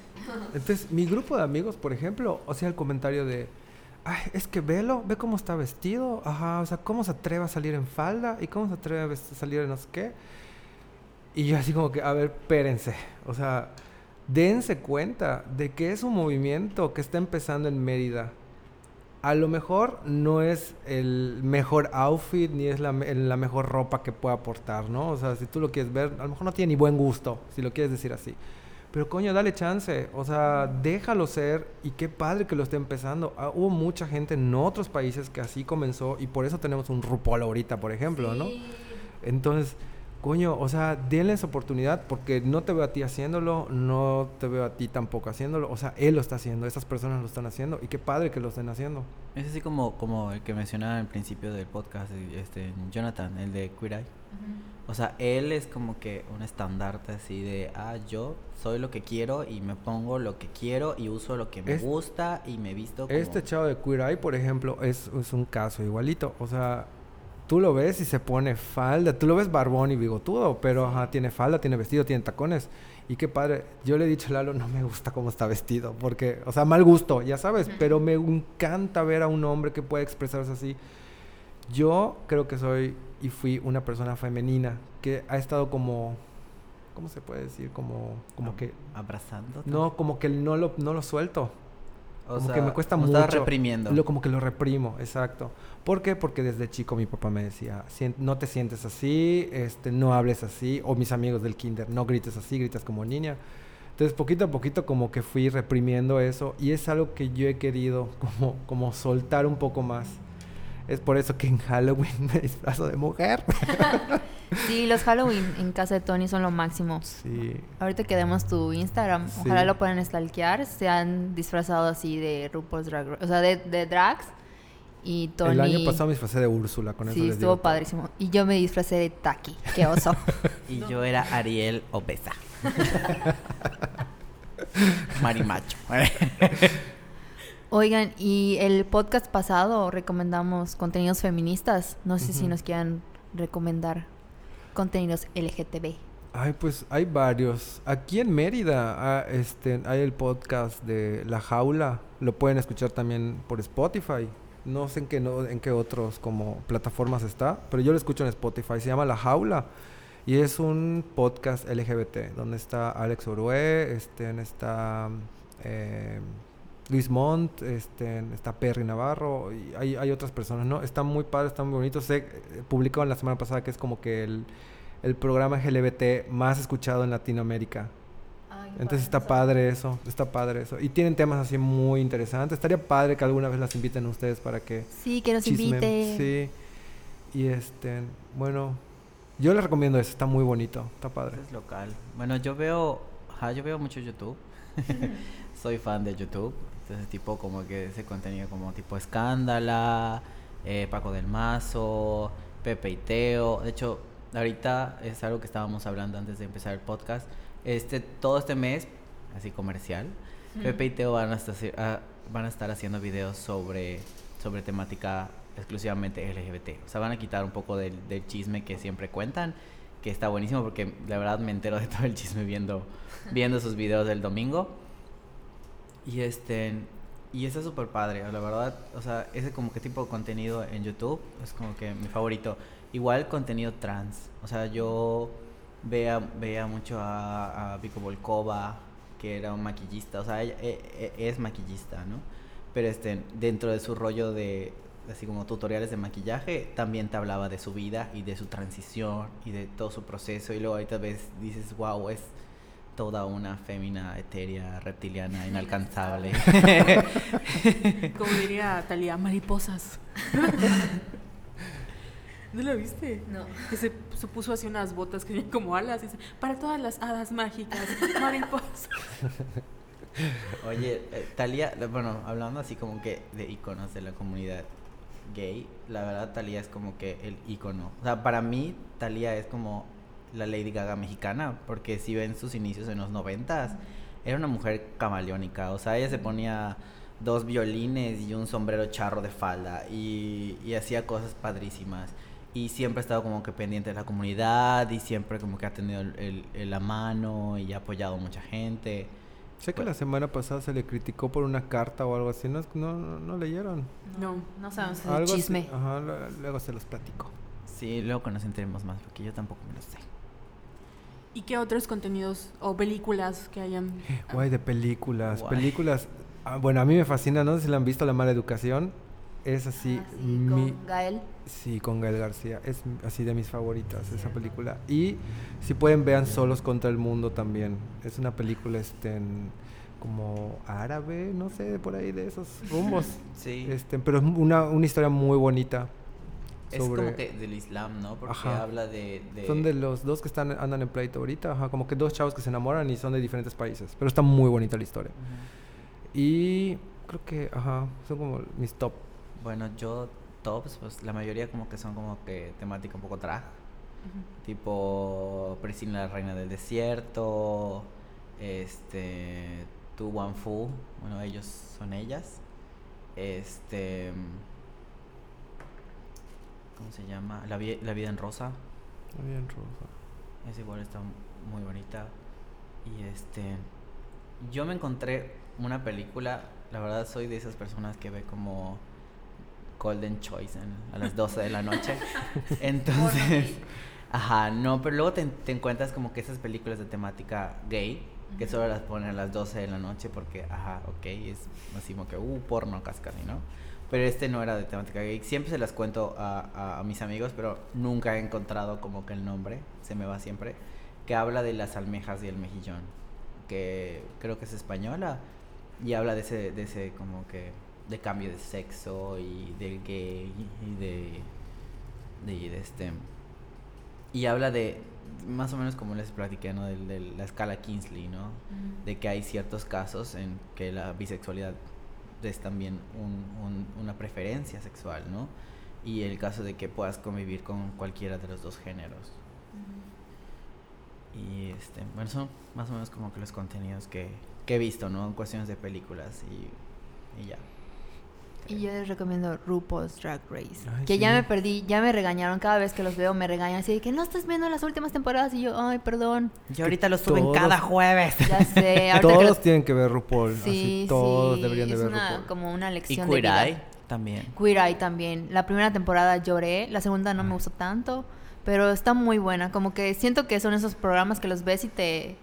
[SPEAKER 3] Entonces, mi grupo de amigos, por ejemplo, sea, el comentario de, ay, es que velo, ve cómo está vestido, ajá, o sea, cómo se atreve a salir en falda y cómo se atreve a salir en no sé qué. Y yo así como que, a ver, espérense, o sea, dense cuenta de que es un movimiento que está empezando en Mérida. A lo mejor no es el mejor outfit ni es la, mejor ropa que pueda aportar, ¿no? O sea, si tú lo quieres ver, a lo mejor no tiene ni buen gusto, si lo quieres decir así. Pero coño, dale chance, o sea, déjalo ser y qué padre que lo esté empezando. Ah, hubo mucha gente en otros países que así comenzó y por eso tenemos un RuPaul ahorita, por ejemplo, ¿no? Entonces, coño, o sea, denles oportunidad porque no te veo a ti haciéndolo, no te veo a ti tampoco haciéndolo, o sea, él lo está haciendo, estas personas lo están haciendo y qué padre que lo estén haciendo.
[SPEAKER 4] Es así como, como el que mencionaba al principio del podcast, este, Jonathan, el de Queer Eye. O sea, él es como que un estandarte así de, ah, yo soy lo que quiero y me pongo lo que quiero y uso lo que me gusta y me visto como...
[SPEAKER 3] Este chavo de Queer Eye, por ejemplo, es, es un caso igualito. O sea, tú lo ves y se pone falda. Tú lo ves barbón y bigotudo, pero ajá, tiene falda, tiene vestido, tiene tacones. Y qué padre. Yo le he dicho a Lalo, no me gusta cómo está vestido, porque, o sea, mal gusto, ya sabes, pero me encanta ver a un hombre que puede expresarse así. Yo creo que soy y fui una persona femenina que ha estado como ¿cómo se puede decir? Como como que
[SPEAKER 4] abrazando.
[SPEAKER 3] No, como que no lo no lo suelto. O como que me cuesta mucho.
[SPEAKER 4] reprimiendo.
[SPEAKER 3] Lo, como que lo reprimo, exacto. ¿Por qué? Porque desde chico mi papá me decía, no te sientes así, este, no hables así, o mis amigos del kinder, no grites así, gritas como niña. Entonces, poquito a poquito como que fui reprimiendo eso y es algo que yo he querido como, como soltar un poco más. Es por eso que en Halloween me disfrazo de mujer. *laughs*
[SPEAKER 2] Sí, los Halloween en casa de Tony son lo máximo.
[SPEAKER 3] Sí.
[SPEAKER 2] Ahorita que demos tu Instagram, ojalá lo puedan stalkear. Se han disfrazado así de RuPaul's Drag O sea, de, de, drags. Y Tony...
[SPEAKER 3] El año pasado me disfracé de Úrsula con
[SPEAKER 2] Sí, estuvo padrísimo. Y yo me disfracé de Taki. Qué oso. *laughs*
[SPEAKER 4] y yo era Ariel Obesa. *laughs* Marimacho.
[SPEAKER 2] Oigan, y el podcast pasado recomendamos contenidos feministas. No sé si nos quieran recomendar contenidos LGTB?
[SPEAKER 3] Ay, pues hay varios. Aquí en Mérida ah, este, hay el podcast de La Jaula. Lo pueden escuchar también por Spotify. No sé en qué, no, en qué otros como plataformas está, pero yo lo escucho en Spotify. Se llama La Jaula. Y es un podcast LGBT, donde está Alex Orue, este, está eh, Luis Montt, este, está Perry Navarro, y hay, hay, otras personas, ¿no? Está muy padre, está muy bonito. Se eh, publicó la semana pasada que es como que el, el programa LGBT más escuchado en Latinoamérica. Entonces está padre eso, está padre eso. Y tienen temas así muy interesantes. Estaría padre que alguna vez las inviten a ustedes para que...
[SPEAKER 2] Sí, que nos inviten.
[SPEAKER 3] Sí. Y este, bueno, yo les recomiendo eso, está muy bonito, está padre.
[SPEAKER 4] Es local. Bueno, yo veo, yo veo mucho YouTube. *laughs* Soy fan de YouTube. Entonces, tipo, como que ese contenido como tipo Escándala, eh, Paco del Mazo, Pepe y Teo. De hecho, ahorita es algo que estábamos hablando antes de empezar el podcast. Este, todo este mes, así comercial, Pepe y Teo van a, estar, ah, van a estar haciendo videos sobre, sobre temática exclusivamente LGBT. O sea, van a quitar un poco del, del chisme que siempre cuentan, que está buenísimo porque la verdad me entero de todo el chisme viendo, viendo sus videos del domingo. Y este, y eso es súper padre, la verdad. O sea, ese como que tipo de contenido en YouTube es como que mi favorito. Igual contenido trans. O sea, yo vea mucho a, a Vico Volkova, que era un maquillista. O sea, ella, e- e- es maquillista, ¿no? Pero este, dentro de su rollo de, así como tutoriales de maquillaje, también te hablaba de su vida y de su transición y de todo su proceso. Y luego ahorita ves, dices, wow, es toda una fémina etérea, reptiliana, inalcanzable. *laughs*
[SPEAKER 1] Como diría Talía, mariposas. ¿No lo viste?
[SPEAKER 2] No.
[SPEAKER 1] Que se, se puso así unas botas que tenían como alas y dice, para todas las hadas mágicas, mariposas. *laughs*
[SPEAKER 4] Oye, eh, Talía, bueno, hablando así como que de iconos de la comunidad gay, la verdad Talía es como que el icono. O sea, para mí Talía es como la Lady Gaga mexicana, porque si ven sus inicios en los noventas, era una mujer camaleónica. O sea, ella se ponía dos violines y un sombrero charro de falda y, y hacía cosas padrísimas. Y siempre ha estado como que pendiente de la comunidad y siempre como que ha tenido el, el- la mano y ha apoyado a mucha gente.
[SPEAKER 3] Sé que la semana pasada se le criticó por una carta o algo así. ¿No, no, no, leyeron?
[SPEAKER 1] No.
[SPEAKER 2] No sabemos ese
[SPEAKER 3] Algo así-
[SPEAKER 2] chisme.
[SPEAKER 3] Ajá, luego se los platico.
[SPEAKER 4] Sí, luego que nos enteremos más, porque yo tampoco me lo sé.
[SPEAKER 1] ¿Y qué otros contenidos o películas que hayan?
[SPEAKER 3] Guay, de películas.
[SPEAKER 4] Guay.
[SPEAKER 3] Películas. ah, bueno, a mí me fascina, no sé si la han visto, La Mala Educación. Es así.
[SPEAKER 2] Ah, sí,
[SPEAKER 3] mi-
[SPEAKER 2] con Gael.
[SPEAKER 3] Sí, con Gael García. Es así de mis favoritas esa película. Y si pueden, vean Solos contra el Mundo también. Es una película este, en- como árabe, no sé, por ahí de esos rumbos.
[SPEAKER 4] Sí.
[SPEAKER 3] Este, pero es una, una historia muy bonita.
[SPEAKER 4] Es
[SPEAKER 3] sobre-
[SPEAKER 4] como que del Islam, ¿no? Porque
[SPEAKER 3] Ajá.
[SPEAKER 4] habla de... de-
[SPEAKER 3] Son de los dos que están andan en pleito ahorita, ajá, como que dos chavos que se enamoran y son de diferentes países. Pero está muy bonita la historia. Y creo que, ajá, son como mis top.
[SPEAKER 4] Bueno, yo tops, pues la mayoría como que son como que temática un poco drag. Tipo Priscila la reina del desierto, este, Tu Wan Fu, bueno, ellos son ellas. Este, ¿cómo se llama? La, vi- la vida en rosa.
[SPEAKER 3] Muy bien, Rosa.
[SPEAKER 4] Es igual, está muy bonita. Y este. Yo me encontré una película. La verdad, soy de esas personas que ve como Golden Choice en- a las 12 de la noche. *laughs* Entonces. Ajá, no, pero luego te, te encuentras como que esas películas de temática gay. Que solo las ponen a las 12 de la noche porque, ajá, ok, es así como que, uh, porno cascari, ¿no? Pero este no era de temática gay. Siempre se las cuento a, a- a mis amigos, pero nunca he encontrado como que el nombre, se me va siempre, que habla de las almejas y el mejillón, que creo que es española, y habla de ese, de ese como que, de cambio de sexo y del gay y de, de, de este, y habla de, más o menos como les platiqué, ¿no? De, de la escala Kingsley, ¿no? de que hay ciertos casos en que la bisexualidad es también un- un- una preferencia sexual, ¿no? Y el caso de que puedas convivir con cualquiera de los dos géneros. Y este, bueno, son más o menos como que los contenidos que, que he visto, ¿no? En cuestiones de películas y, y ya.
[SPEAKER 2] Y yo les recomiendo RuPaul's Drag Race.
[SPEAKER 3] Ay,
[SPEAKER 2] que ya me perdí, ya me regañaron. Cada vez que los veo me regañan así de que no estás viendo las últimas temporadas. Y yo, ay, perdón.
[SPEAKER 4] Y ahorita lo suben
[SPEAKER 3] todos-
[SPEAKER 4] cada jueves.
[SPEAKER 2] Ya sé. que
[SPEAKER 3] Todos
[SPEAKER 2] los-
[SPEAKER 3] tienen que ver RuPaul.
[SPEAKER 2] Sí,
[SPEAKER 3] así, todos
[SPEAKER 2] sí,
[SPEAKER 3] deberían de
[SPEAKER 2] es
[SPEAKER 3] ver
[SPEAKER 2] una,
[SPEAKER 3] RuPaul.
[SPEAKER 2] como una
[SPEAKER 4] Y
[SPEAKER 2] lección de
[SPEAKER 4] Queer
[SPEAKER 2] vida.
[SPEAKER 4] Eye también.
[SPEAKER 2] Queer Eye también. La primera temporada lloré, la segunda no me gustó tanto, pero está muy buena. Como que siento que son esos programas que los ves y te,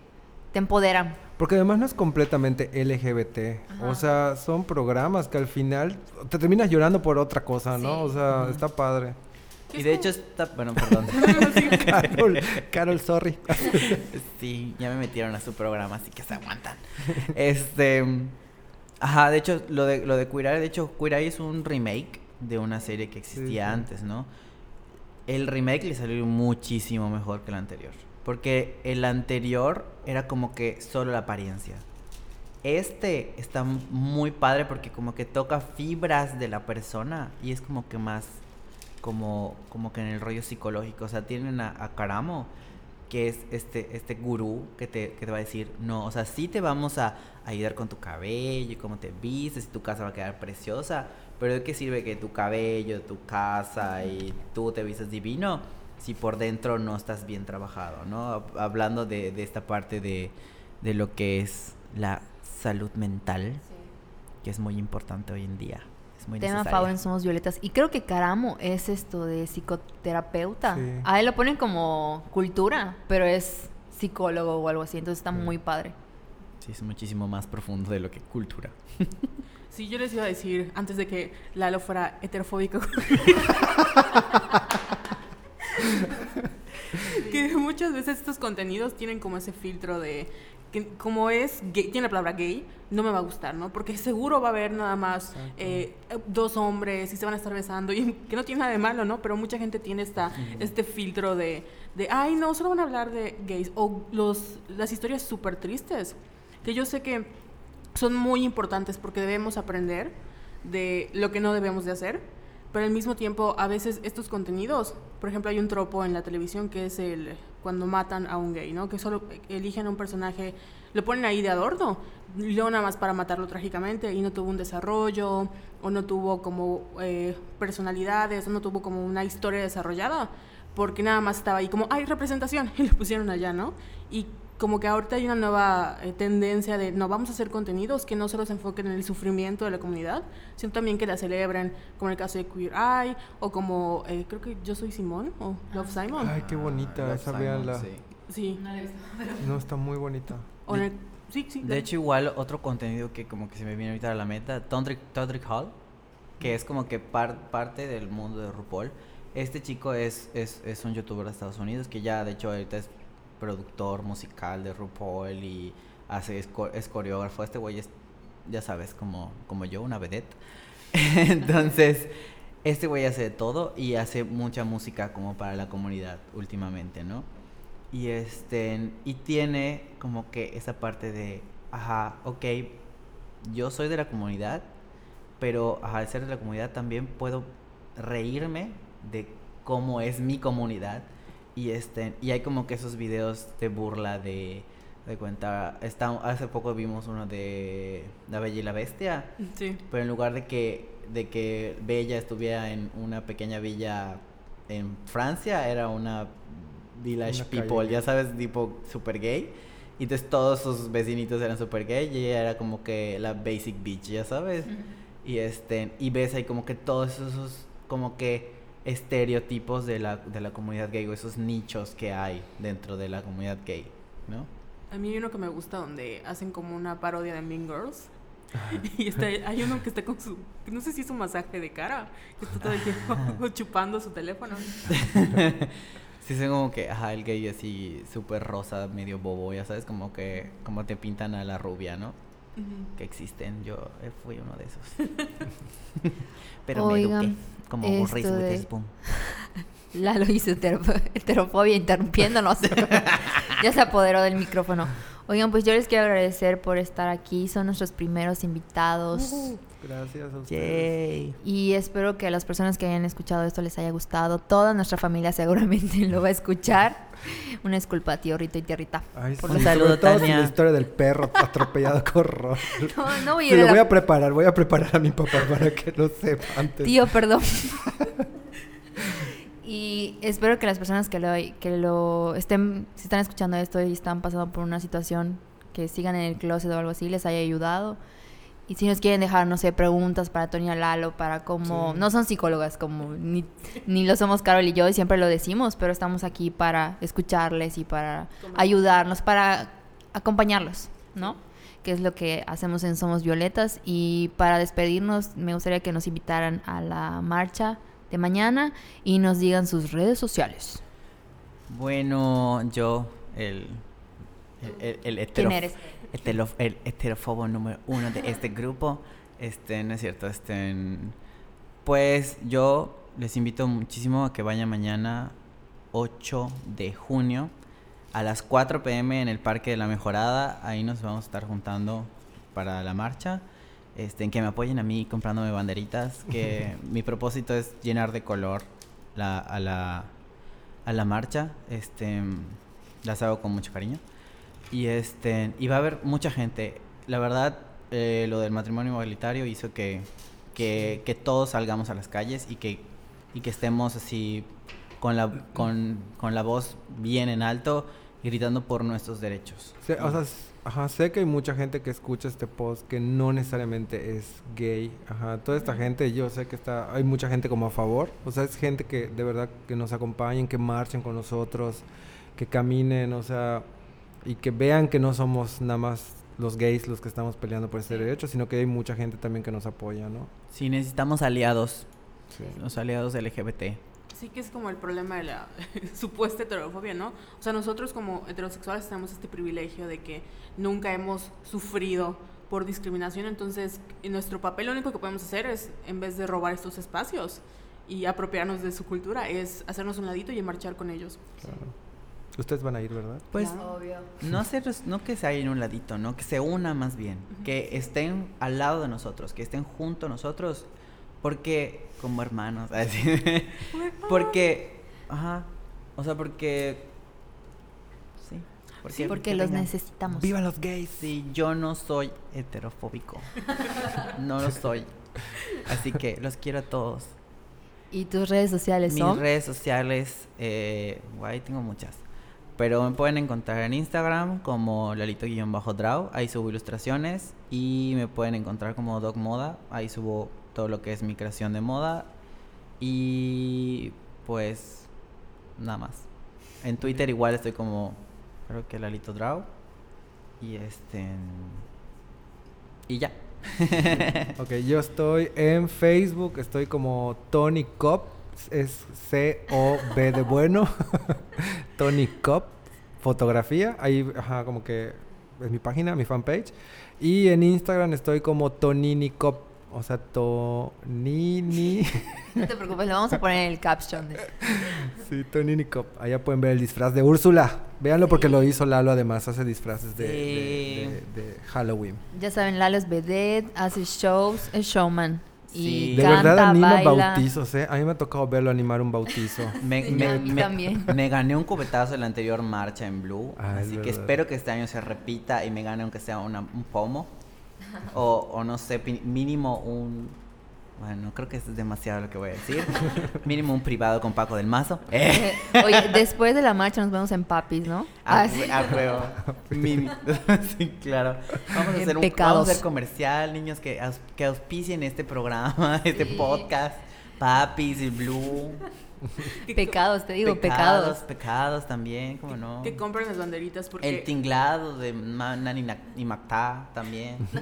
[SPEAKER 2] te empoderan.
[SPEAKER 3] Porque además no es completamente LGBT. O sea, son programas que al final te terminas llorando por otra cosa, ¿no?
[SPEAKER 2] Sí.
[SPEAKER 3] O sea, está padre.
[SPEAKER 1] ¿Qué
[SPEAKER 4] Y
[SPEAKER 1] es
[SPEAKER 4] de
[SPEAKER 1] como-
[SPEAKER 4] hecho está, bueno, perdón. *laughs* *laughs*
[SPEAKER 3] Carol, Carol, sorry. *laughs*
[SPEAKER 4] Sí, ya me metieron a su programa, así que se aguantan. Este, ajá, de hecho, lo de, lo de Queer Eye, de hecho, Queer Eye es un remake de una serie que existía
[SPEAKER 3] Sí, sí.
[SPEAKER 4] antes, ¿no? El remake le salió muchísimo mejor que el anterior. Porque el anterior era como que solo la apariencia. Este está muy padre porque como que toca fibras de la persona y es como que más como, como que en el rollo psicológico. O sea, tienen a, a Karamo que es este, este gurú que te, que te va a decir, no, o sea, sí te vamos a ayudar con tu cabello y cómo te vistes tu casa va a quedar preciosa, pero ¿de qué sirve que tu cabello, tu casa y tú te vistes divino si por dentro no estás bien trabajado, ¿no? Hablando de, de esta parte de, de lo que es la salud mental, que es muy importante hoy en día. Es muy
[SPEAKER 2] Tema
[SPEAKER 4] necesaria.
[SPEAKER 2] Favo en Somos Violetas. Y creo que Caramo es esto de psicoterapeuta.
[SPEAKER 3] Sí.
[SPEAKER 2] A él lo ponen como cultura, pero es psicólogo o algo así. Entonces está
[SPEAKER 3] Sí.
[SPEAKER 2] muy padre.
[SPEAKER 4] Sí, es muchísimo más profundo de lo que cultura. *laughs*
[SPEAKER 1] Sí, yo les iba a decir antes de que Lalo fuera heterofóbico. *laughs* *laughs* que muchas veces estos contenidos tienen como ese filtro de que como es gay, tiene la palabra gay, no me va a gustar, ¿no? Porque seguro va a haber nada más eh, dos hombres y se van a estar besando y *laughs* que no tiene nada de malo, ¿no? Pero mucha gente tiene esta, este filtro de, de, ay, no, solo van a hablar de gays o los, las historias súper tristes, que yo sé que son muy importantes porque debemos aprender de lo que no debemos de hacer, pero al mismo tiempo a veces estos contenidos, por ejemplo hay un tropo en la televisión que es el cuando matan a un gay, ¿no? Que solo eligen a un personaje, lo ponen ahí de adorno, luego nada más para matarlo trágicamente y no tuvo un desarrollo o no tuvo como eh, personalidades o no tuvo como una historia desarrollada porque nada más estaba ahí como, hay representación, *laughs* y lo pusieron allá, ¿no? Y como que ahorita hay una nueva eh, tendencia de, no, vamos a hacer contenidos que no solo se enfoquen en el sufrimiento de la comunidad, sino también que la celebren, como en el caso de Queer Eye, o como, eh, creo que Yo Soy Simón, o Love Simon.
[SPEAKER 3] Ay, qué bonita
[SPEAKER 4] Love
[SPEAKER 3] esa, véanla.
[SPEAKER 4] sí.
[SPEAKER 1] Sí. *laughs*
[SPEAKER 3] No, está muy bonita.
[SPEAKER 1] O el- sí, sí.
[SPEAKER 4] De hecho, igual otro contenido que como que se me viene ahorita a la meta, Todrick, Todrick Hall, que es como que par- parte del mundo de RuPaul. Este chico es, es, es un youtuber de Estados Unidos que ya de hecho ahorita es productor musical de RuPaul y hace, es, co- es coreógrafo. Este güey es, ya sabes, como, como yo, una vedette. *laughs* Entonces, este güey hace de todo y hace mucha música como para la comunidad últimamente, ¿no? Y este y tiene como que esa parte de, ajá, ok, yo soy de la comunidad, pero al ser de la comunidad también puedo reírme de cómo es mi comunidad y este y hay como que esos videos de burla de de cuenta está, hace poco vimos uno de La Bella y la Bestia
[SPEAKER 1] Sí.
[SPEAKER 4] pero en lugar de que, de que Bella estuviera en una pequeña villa en Francia, era una village
[SPEAKER 3] Una
[SPEAKER 4] people, ya sabes, tipo super gay. Y entonces todos sus vecinitos eran super gay y ella era como que la basic bitch, ya sabes. Y este, y ves ahí como que todos esos como que estereotipos de la, de la comunidad gay o esos nichos que hay dentro de la comunidad gay, ¿no?
[SPEAKER 1] A mí hay uno que me gusta donde hacen como una parodia de Mean Girls. *laughs* Y está, hay uno que está con su, no sé si es un masaje de cara, que está todo el tiempo *laughs* chupando su teléfono. *laughs*
[SPEAKER 4] Sí, son como que, ajá, el gay así súper rosa, medio bobo, ya sabes, como que, como te pintan a la rubia, ¿no? Que existen, yo eh, fui uno de esos. *laughs* Pero
[SPEAKER 2] Oigan,
[SPEAKER 4] me eduqué, como Reese
[SPEAKER 2] esto de-
[SPEAKER 4] Witherspoon. *laughs*
[SPEAKER 2] Lalo hizo hetero- heterofobia *laughs* interrumpiéndonos. ya se apoderó del micrófono. Oigan, pues yo les quiero agradecer por estar aquí. Son nuestros primeros invitados.
[SPEAKER 3] Gracias a ustedes.
[SPEAKER 4] Yay.
[SPEAKER 2] Y espero que a las personas que hayan escuchado esto les haya gustado. Toda nuestra familia seguramente lo va a escuchar. Una disculpa, tío Rito y tía Rita.
[SPEAKER 3] Ay,
[SPEAKER 2] Por
[SPEAKER 3] sí,
[SPEAKER 2] los
[SPEAKER 3] sobre
[SPEAKER 4] saludos, Tania.
[SPEAKER 3] la historia del perro atropellado *laughs* con Ron.
[SPEAKER 2] No, no voy a ir
[SPEAKER 3] lo voy a preparar, voy a preparar a mi papá para que lo sepa antes.
[SPEAKER 2] Tío, perdón. *laughs* y espero que las personas que lo, que lo estén, si están escuchando esto y están pasando por una situación que sigan en el closet o algo así, les haya ayudado. Y si nos quieren dejar, no sé, preguntas para Toña Lalo, para cómo...
[SPEAKER 3] Sí.
[SPEAKER 2] No son psicólogas, como ni, ni lo somos Carol y yo, y siempre lo decimos, pero estamos aquí para escucharles y para ayudarnos, para acompañarlos, ¿no? Que es lo que hacemos en Somos Violetas. Y para despedirnos, me gustaría que nos invitaran a la marcha de mañana y nos digan sus redes sociales.
[SPEAKER 4] Bueno, yo, el, el, el, el
[SPEAKER 2] ¿Quién eres?
[SPEAKER 4] El, heterofobo número uno de este grupo. Este, no es cierto, este. Pues yo les invito muchísimo a que vayan mañana 8 de junio a las 4 pm en el Parque de la Mejorada. Ahí nos vamos a estar juntando para la marcha. Este, en que me apoyen a mí comprándome banderitas. Que *laughs* mi propósito es llenar de color la, a, la, a la marcha. Este, las hago con mucho cariño. Y, este, y va a haber mucha gente. La verdad, eh, lo del matrimonio igualitario hizo que, que, que todos salgamos a las calles y que, y que estemos así con la, con, con la voz bien en alto, gritando por nuestros derechos.
[SPEAKER 3] Sí, o sea, ajá, sé que hay mucha gente que escucha este post que no necesariamente es gay. Ajá, toda esta gente, yo sé que está, hay mucha gente como a favor. O sea, es gente que de verdad que nos acompañen, que marchen con nosotros, que caminen, o sea, y que vean que no somos nada más los gays los que estamos peleando por este derecho, sino que hay mucha gente también que nos apoya, ¿no?
[SPEAKER 4] Sí, necesitamos aliados,
[SPEAKER 3] Sí.
[SPEAKER 4] los aliados LGBT.
[SPEAKER 1] Sí que es como el problema de la *laughs* supuesta heterofobia, ¿no? O sea, nosotros como heterosexuales tenemos este privilegio de que nunca hemos sufrido por discriminación, entonces en nuestro papel lo único que podemos hacer es, en vez de robar estos espacios y apropiarnos de su cultura, es hacernos un ladito y marchar con ellos.
[SPEAKER 3] Claro. Ustedes van a ir, ¿verdad?
[SPEAKER 4] Pues
[SPEAKER 2] Obvio.
[SPEAKER 4] no hacer, no que se haya en un ladito, ¿no? Que se una más bien. Que estén al lado de nosotros, que estén junto a nosotros. Porque, como hermanos, *laughs* así. porque, ajá. O sea, porque. Sí. Porque,
[SPEAKER 2] Porque los necesitamos.
[SPEAKER 3] ¡Viva los gays!
[SPEAKER 4] Sí, yo no soy heterofóbico. *laughs* no lo soy. Así que los quiero a todos.
[SPEAKER 2] ¿Y tus redes sociales
[SPEAKER 4] Mis
[SPEAKER 2] son?
[SPEAKER 4] redes sociales, eh, guay, tengo muchas. Pero me pueden encontrar en Instagram como Lalito-Draw, ahí subo ilustraciones. Y me pueden encontrar como Dog Moda, ahí subo todo lo que es mi creación de moda. Y pues nada más. En Twitter igual estoy como, creo que Lalito Draw. Y este... Y ya. *laughs*
[SPEAKER 3] Ok, yo estoy en Facebook, estoy como Tony Cop, es C-O-B de bueno, *laughs* Tony Cop, fotografía, ahí ajá, como que es mi página, mi fanpage, y en Instagram estoy como Tonini Cop, o sea, Tonini, *laughs*
[SPEAKER 2] No te preocupes, lo vamos a poner en el caption. de- *laughs*
[SPEAKER 3] sí, Tonini Cop, allá pueden ver el disfraz de Úrsula, véanlo porque lo hizo Lalo además, hace disfraces de, de-
[SPEAKER 4] Sí.
[SPEAKER 3] de- de Halloween.
[SPEAKER 2] Ya saben, Lalo es vedette, hace shows, es showman. Y.
[SPEAKER 3] De
[SPEAKER 2] canta,
[SPEAKER 3] verdad anima
[SPEAKER 2] baila.
[SPEAKER 3] bautizos, ¿eh? A mí me ha tocado verlo animar un bautizo. *laughs*
[SPEAKER 4] Me,
[SPEAKER 2] Sí,
[SPEAKER 4] me-
[SPEAKER 2] a mí
[SPEAKER 4] me-
[SPEAKER 2] también. *laughs*
[SPEAKER 4] me gané un cubetazo en la anterior marcha en Blue.
[SPEAKER 3] Ah, es
[SPEAKER 4] así que
[SPEAKER 3] verdad.
[SPEAKER 4] espero que este año se repita y me gane aunque sea una- un pomo. *laughs* O, o no sé, mínimo un... Bueno, creo que es demasiado lo que voy a decir. *laughs* mínimo un privado con Paco del Mazo. *laughs* Eh,
[SPEAKER 2] Oye, después de la marcha nos vemos en Papis, ¿no?
[SPEAKER 4] a,
[SPEAKER 2] Ah,
[SPEAKER 4] a huevo. *laughs* Mini- sí, claro. Vamos a, hacer un, vamos a hacer comercial, niños, que, aus- que auspicien este programa, este podcast. Papis, el Blue. *laughs* *laughs*
[SPEAKER 2] Pecados, te digo,
[SPEAKER 4] pecados,
[SPEAKER 2] pecados.
[SPEAKER 4] pecados también, ¿cómo no?
[SPEAKER 1] Que compren las banderitas porque...
[SPEAKER 4] El tinglado de Nani Na- y Macta también. *laughs*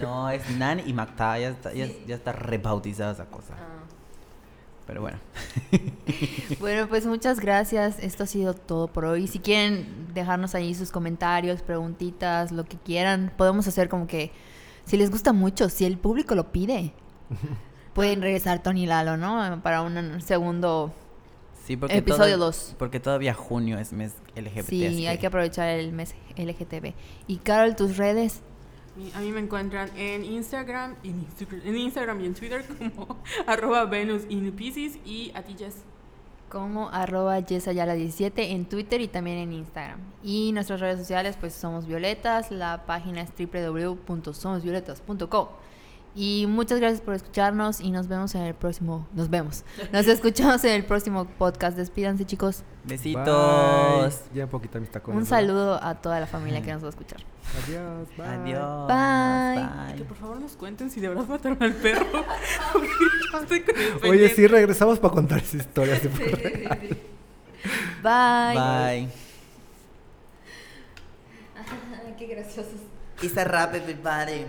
[SPEAKER 4] No, es Nani y Macta, ya está, ya, ya está rebautizada esa cosa.
[SPEAKER 2] Ah.
[SPEAKER 4] Pero bueno.
[SPEAKER 2] Bueno, pues muchas gracias. Esto ha sido todo por hoy. Si quieren dejarnos ahí sus comentarios, preguntitas, lo que quieran, podemos hacer como que, si les gusta mucho, si el público lo pide, pueden regresar Tony y Lalo, ¿no? Para un segundo...
[SPEAKER 4] Sí, porque
[SPEAKER 2] Episodio
[SPEAKER 4] todo-
[SPEAKER 2] dos.
[SPEAKER 4] Porque todavía junio es mes LGBT.
[SPEAKER 2] Sí,
[SPEAKER 4] así
[SPEAKER 2] hay que aprovechar el mes LGTB. Y Carol, tus redes.
[SPEAKER 1] Mi- A mí me encuentran en Instagram, en Instagram, en Instagram y en Twitter como *laughs* arroba Venus in Pisces y a ti Jess.
[SPEAKER 2] como arroba yesayala17 en Twitter y también en Instagram. Y nuestras redes sociales, pues somos Violetas, la página es www.somosvioletas.com. Y muchas gracias por escucharnos y nos vemos en el próximo, nos vemos, nos escuchamos en el próximo podcast. Despídanse chicos.
[SPEAKER 4] Besitos.
[SPEAKER 3] Bye. Ya un poquito mis tacones.
[SPEAKER 2] Un
[SPEAKER 3] ¿verdad?
[SPEAKER 2] saludo a toda la familia que nos va a escuchar.
[SPEAKER 3] Adiós. Bye.
[SPEAKER 4] Adiós.
[SPEAKER 2] Bye.
[SPEAKER 1] Que por favor nos cuenten si de verdad mataron al perro. *laughs*
[SPEAKER 3] Oye, sí, regresamos para contar esa historia. ¿sí?
[SPEAKER 2] Bye.
[SPEAKER 4] Bye.
[SPEAKER 2] Qué graciosos.
[SPEAKER 4] It's a rap, everybody.